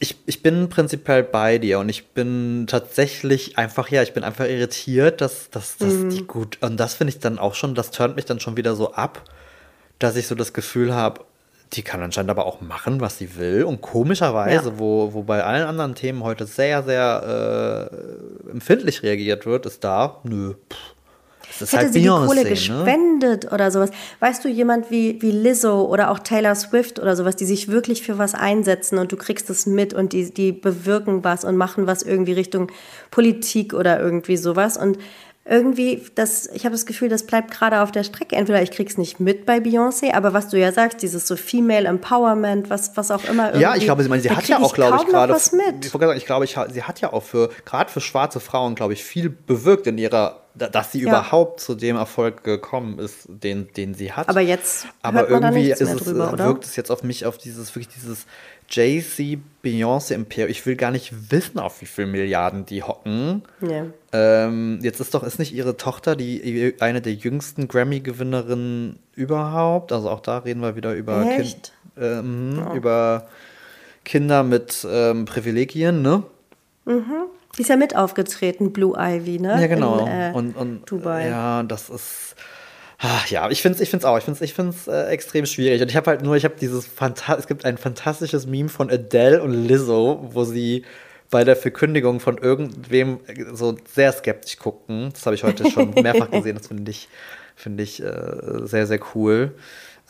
ich, ich bin prinzipiell bei dir und ich bin tatsächlich einfach, ja, ich bin einfach irritiert, dass, dass, dass Mhm. die gut, und das finde ich dann auch schon, das turnt mich dann schon wieder so ab, dass ich so das Gefühl habe, die kann anscheinend aber auch machen, was sie will. Und komischerweise, Ja. wo, wo bei allen anderen Themen heute sehr, sehr äh, empfindlich reagiert wird, ist da, nö. Pff. Es ist Hätte halt sie die Kohle ne? gespendet oder sowas. Weißt du, jemand wie, wie Lizzo oder auch Taylor Swift oder sowas, die sich wirklich für was einsetzen und du kriegst es mit und die, die bewirken was und machen was irgendwie Richtung Politik oder irgendwie sowas. Und irgendwie, das, ich habe das Gefühl, das bleibt gerade auf der Strecke. Entweder ich krieg's nicht mit bei Beyoncé, aber was du ja sagst, dieses so Female Empowerment, was, was auch immer. Ja, ich glaube, sie, meine, sie hat ja auch, glaube ich, gerade. was mit. Ich, ich glaube, ich, sie hat ja auch für, gerade für schwarze Frauen, glaube ich, viel bewirkt in ihrer, da- dass sie Ja. überhaupt zu dem Erfolg gekommen ist, den, den sie hat. Aber jetzt Aber irgendwie ist es, drüber, oder? wirkt es jetzt auf mich, auf dieses, wirklich dieses Jay-Z, Beyoncé-Imperium. Ich will gar nicht wissen, auf wie viel Milliarden die hocken. Ja. Ähm, jetzt ist doch, ist nicht ihre Tochter die eine der jüngsten Grammy-Gewinnerinnen überhaupt? Also auch da reden wir wieder über, kind, ähm, über Kinder mit ähm, Privilegien, ne? Die ist ja mit aufgetreten, Blue Ivy, ne? Ja, genau. In, äh, und, und Dubai. ja, das ist. Ach, ja, ich finde es ich find's auch. Ich finde es ich find's, äh, extrem schwierig. Und ich habe halt nur, ich habe dieses Phanta es gibt ein fantastisches Meme von Adele und Lizzo, wo sie bei der Verkündigung von irgendwem äh, so sehr skeptisch gucken. Das habe ich heute schon mehrfach gesehen. Das finde ich, find ich äh, sehr, sehr cool.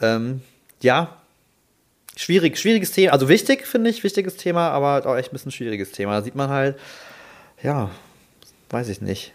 Ähm, ja, schwierig, schwieriges Thema. Also wichtig, finde ich, wichtiges Thema, aber auch echt ein bisschen schwieriges Thema. Da sieht man halt, ja, weiß ich nicht.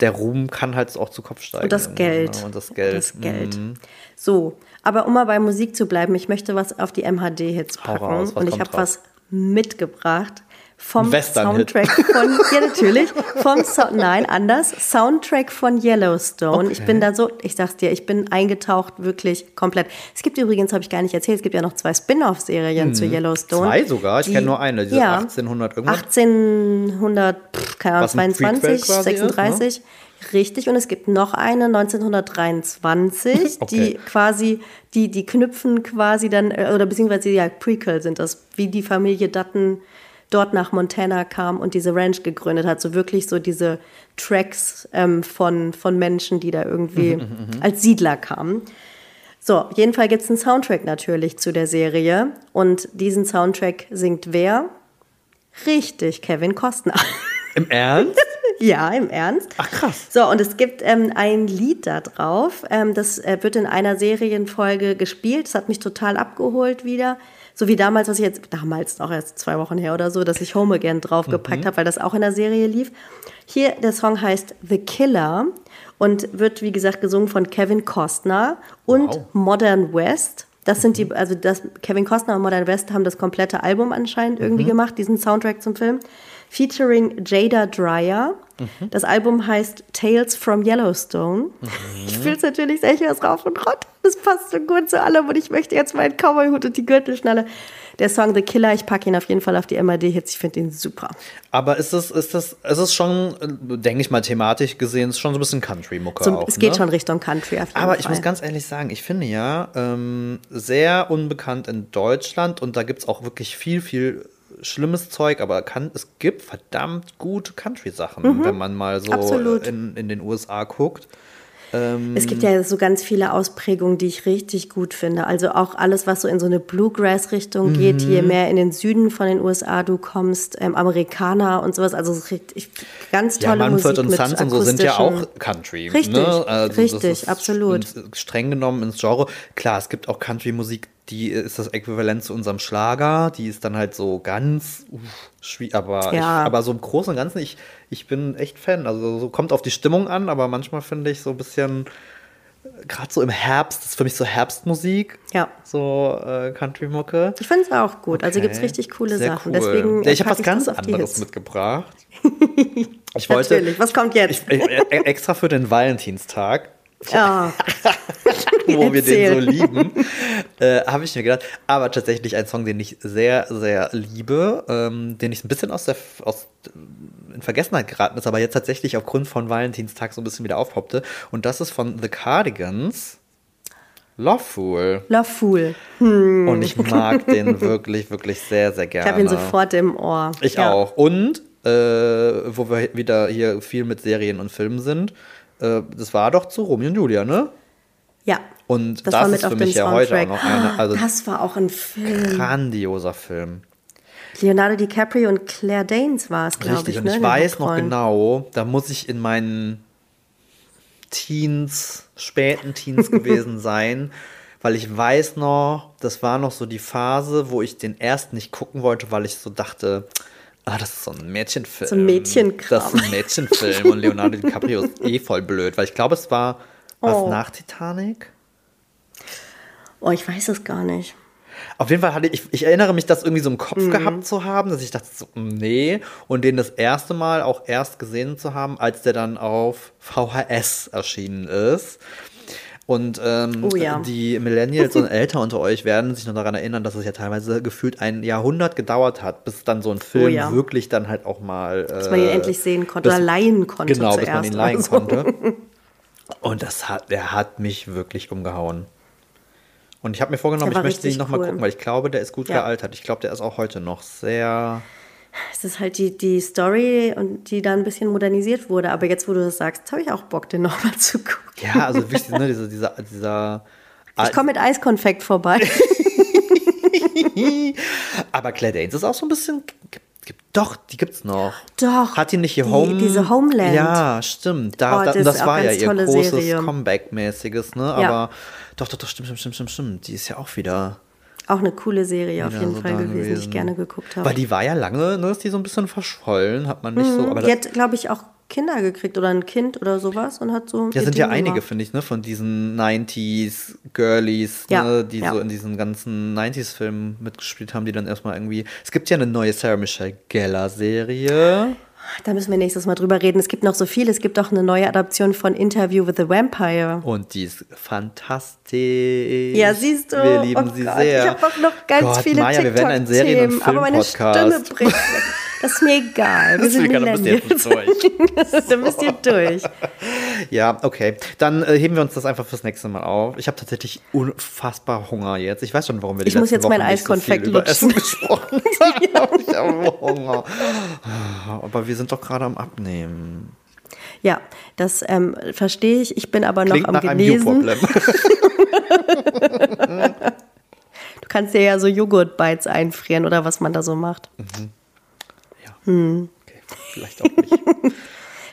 Der Ruhm kann halt auch zu Kopf steigen. Und das Geld. Und das Geld. Das Geld. Mhm. So, aber um mal bei Musik zu bleiben, ich möchte was auf die MHD-Hits packen. raus, und ich habe was mitgebracht vom. Soundtrack von, ja natürlich, vom so nein, anders, Soundtrack von Yellowstone. Ich Okay. bin da so, ich sag's dir, ich bin eingetaucht, wirklich komplett. Es gibt übrigens, habe ich gar nicht erzählt, es gibt ja noch zwei Spin-off-Serien zu Yellowstone. Mhm. Zwei sogar, ich kenne nur eine, diese ja, 1800 irgendwas. 1800, pff, keine Ahnung, Was ein Prequel 22, quasi ist, ne? 36. Richtig, und es gibt noch eine 1923, Okay. die quasi, die, die knüpfen quasi dann, äh, oder beziehungsweise ja, Prequel sind das, wie die Familie Dutton dort nach Montana kam und diese Ranch gegründet hat. So wirklich so diese Tracks ähm, von, von Menschen, die da irgendwie als Siedler kamen. So, auf jeden Fall gibt es einen Soundtrack natürlich zu der Serie. Und diesen Soundtrack singt wer? Richtig, Kevin Costner. Im Ernst? ja, im Ernst. Ach krass. So, und es gibt ähm, ein Lied da drauf. Ähm, das äh, wird in einer Serienfolge gespielt. Das hat mich total abgeholt wieder. So wie damals, was ich jetzt, damals auch erst zwei Wochen her oder so, dass ich Home Again draufgepackt Mhm. habe, weil das auch in der Serie lief. Hier, der Song heißt The Killer und wird, wie gesagt, gesungen von Kevin Costner und Wow. Modern West. Das sind die, also das, Kevin Costner und Modern West haben das komplette Album anscheinend irgendwie gemacht, diesen Soundtrack zum Film. Featuring Jada Dreyer. Das Album heißt Tales from Yellowstone. Ich will es natürlich sicher was rauf und runter. Das passt so gut zu allem und ich möchte jetzt meinen Cowboy-Hut und die Gürtelschnalle. Der Song The Killer, ich packe ihn auf jeden Fall auf die MAD-Hits. Ich finde ihn super. Aber ist es, ist das, ist es schon, denke ich mal, thematisch gesehen, ist schon so ein bisschen Country-Mucke So, auch. es geht ne? schon Richtung Country auf jeden Aber Fall. ich muss ganz ehrlich sagen, ich finde ja, ähm, sehr unbekannt in Deutschland und da gibt es auch wirklich viel, viel schlimmes Zeug, aber kann, es gibt verdammt gute Country-Sachen, wenn man mal so Mhm. Absolut. in, in den USA guckt. Es gibt ja so ganz viele Ausprägungen, die ich richtig gut finde. Also auch alles, was so in so eine Bluegrass-Richtung geht, je Mhm. mehr in den Süden von den USA du kommst, ähm, Amerikaner und sowas. Also richtig, ganz Ja, tolle Mumford Musik und mit Sons und so sind ja auch Country. Richtig, ne? Also richtig, absolut. Streng genommen ins Genre. Klar, es gibt auch Country-Musik, die ist das Äquivalent zu unserem Schlager. Die ist dann halt so ganz uff, schwierig. Aber, Ja. ich, aber so im Großen und Ganzen, ich, ich bin echt Fan. Also so kommt auf die Stimmung an, aber manchmal finde ich so ein bisschen, gerade so im Herbst, das ist für mich so Herbstmusik. Ja. So äh, Country-Mucke. Ich finde es auch gut. Also Okay. gibt es richtig coole Sehr Sachen. cool. Deswegen ja, ich habe was ganz anderes mitgebracht. Ich wollte, Natürlich. Was kommt jetzt? ich, äh, äh, extra für den Valentinstag, Ja. wo wir den so lieben, äh, habe ich mir gedacht, aber tatsächlich ein Song, den ich sehr, sehr liebe, ähm, den ich ein bisschen aus der aus, in Vergessenheit geraten ist, aber jetzt tatsächlich aufgrund von Valentinstag so ein bisschen wieder aufpoppte. Und das ist von The Cardigans. Loveful. Love Fool. Und ich mag den wirklich, wirklich sehr, sehr Ich gerne. habe ihn sofort im Ohr. Ich ja. auch. Und, äh, wo wir wieder hier viel mit Serien und Filmen sind, äh, das war doch zu Romeo und Julia, ne? Ja. Und das, war mit ist auf für mich ja heute auch noch eine, also das war auch ein Film. grandioser Film. Leonardo DiCaprio und Claire Danes war es, glaube Richtig. ich. und ne, ich weiß noch genau, da muss ich in meinen Teens, späten Teens gewesen sein, weil ich weiß noch, das war noch so die Phase, wo ich den ersten nicht gucken wollte, weil ich so dachte, ah, das ist so ein Mädchenfilm. So ein Mädchenkram. Das ist ein Mädchenfilm und Leonardo DiCaprio ist eh voll blöd, weil ich glaube, es war was Oh. nach Titanic. Oh, ich weiß es gar nicht. Auf jeden Fall hatte ich, ich erinnere mich, das irgendwie so im Kopf Mhm. gehabt zu haben, dass ich dachte so, nee. Und den das erste Mal auch erst gesehen zu haben, als der dann auf VHS erschienen ist. Und ähm, Oh ja. die Millennials und älter unter euch werden sich noch daran erinnern, dass es ja teilweise gefühlt ein Jahrhundert gedauert hat, bis dann so ein Film Oh ja. wirklich dann halt auch mal. Dass man ihn endlich sehen konnte bis- oder leihen konnte Genau, bis man zuerst ihn leihen so. konnte. Und das hat, der hat mich wirklich umgehauen. Und ich habe mir vorgenommen, ich möchte ihn nochmal cool. gucken, weil ich glaube, der ist gut Ja. gealtert. Ich glaube, der ist auch heute noch sehr. Es ist halt die, die Story und die dann ein bisschen modernisiert wurde. Aber jetzt, wo du das sagst, habe ich auch Bock, den nochmal zu gucken. Ja, also wichtig, ne, dieser, dieser, dieser Ich komme mit Eiskonfekt vorbei. Aber Claire Danes ist auch so ein bisschen. Doch, die gibt's noch. Doch. Hat die nicht hier die, Home? Diese Homeland. Ja, stimmt. Da, Oh, da, das ist das war ja ihr großes. Comeback-mäßiges, ne? Ja. Aber doch, doch, doch, stimmt, stimmt, stimmt, stimmt, stimmt. Die ist ja auch wieder. Auch eine coole Serie auf jeden so Fall da gewesen, die ich gewesen. gerne geguckt habe. Weil die war ja lange, ne, ist die so ein bisschen verschollen, hat man nicht so. Aber Mhm. die hat, glaube ich, auch Kinder gekriegt oder ein Kind oder sowas und hat so. ja, sind ja einige, finde ich, ne, von diesen 90s Girlies, Ja, ne, die ja. so in diesen ganzen 90s-Filmen mitgespielt haben, die dann erstmal irgendwie. Es gibt ja eine neue Sarah Michelle Gellar-Serie. Da müssen wir nächstes Mal drüber reden. Es gibt noch so viel. Es gibt auch eine neue Adaption von Interview with the Vampire. Und die ist fantastisch. Ja, siehst du. Wir lieben oh sie Gott, sehr. Ich habe auch noch ganz Gott, viele Maja, wir werden ein Serien- und TikTok-Themen, aber meine Stimme bricht. weg. Das ist mir egal. Wir sind Deswegen, dann bist Millennials. jetzt durch. Dann bist ihr durch. Ja, okay. Dann äh, heben wir uns das einfach fürs nächste Mal auf. Ich habe tatsächlich unfassbar Hunger jetzt. Ich weiß schon, warum wir die Ich muss jetzt mein Wochen so viel Eiskonfekt über lutschen. Essen gesprochen haben. Ich habe Hunger. Aber wir sind doch gerade am Abnehmen. Ja, das ähm, verstehe ich. Ich bin aber noch Klingt am nach einem Genesen. You-Problem. Du kannst dir ja so Joghurt-Bites einfrieren oder was man da so macht. Okay, vielleicht auch nicht.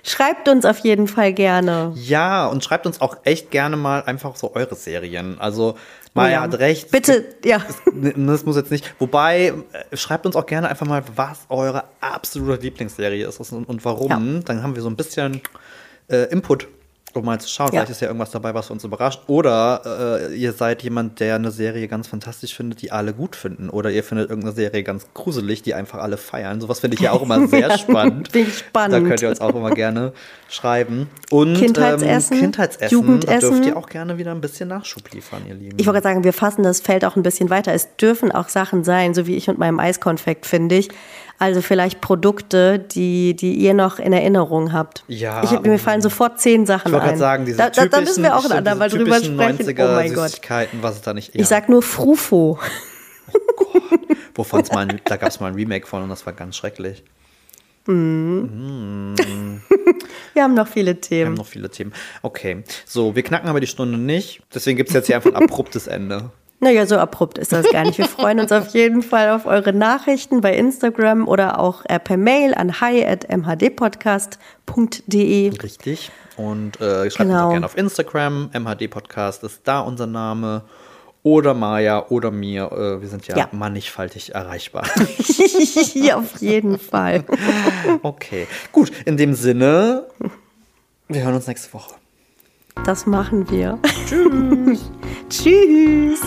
Schreibt uns auf jeden Fall gerne. Ja, und schreibt uns auch echt gerne mal einfach so eure Serien. Also, Maya Oh ja. hat recht. Bitte, ja. Das muss jetzt nicht. Wobei, äh, schreibt uns auch gerne einfach mal, was eure absolute Lieblingsserie ist und, und warum. Ja. Dann haben wir so ein bisschen äh, Input, um mal zu schauen. Ja. Vielleicht ist ja irgendwas dabei, was uns überrascht. Oder äh, ihr seid jemand, der eine Serie ganz fantastisch findet, die alle gut finden. Oder ihr findet irgendeine Serie ganz gruselig, die einfach alle feiern. Sowas finde ich ja auch immer sehr spannend. Bin ich spannend. Da könnt ihr uns auch immer gerne schreiben. Und Kindheitsessen, ähm, Kindheitsessen, Jugendessen. Da dürft ihr auch gerne wieder ein bisschen Nachschub liefern, ihr Lieben. Ich wollte gerade sagen, wir fassen das Feld auch ein bisschen weiter. Es dürfen auch Sachen sein, so wie ich und meinem Eiskonfekt, finde ich. Also vielleicht Produkte, die, die ihr noch in Erinnerung habt. Ja, Ich, mir fallen sofort zehn Sachen Ich wollte ein. gerade sagen, diese da, da, da müssen wir auch ein andermal drüber sprechen. 90er Oh mein Gott. Was es da nicht Ich sag nur Frufo. wovon es mal, ein- da gab es mal ein Remake von und das war ganz schrecklich. Wir haben noch viele Wir haben Themen. noch viele Themen. Okay, so, wir knacken aber die Stunde nicht. Deswegen gibt es jetzt hier einfach ein abruptes Ende. Naja, so abrupt ist das gar nicht. Wir freuen uns auf jeden Fall auf eure Nachrichten bei Instagram oder auch äh, per Mail an hi.mhdpodcast.de. Richtig. Und äh, schreibt uns Genau. auch gerne auf Instagram. MHD Podcast ist da unser Name. Oder Maya oder mir. Äh, wir sind ja, Ja. mannigfaltig erreichbar. Auf jeden Fall. okay, gut. In dem Sinne, wir hören uns nächste Woche. Das machen wir. Tschüss. Tschüss.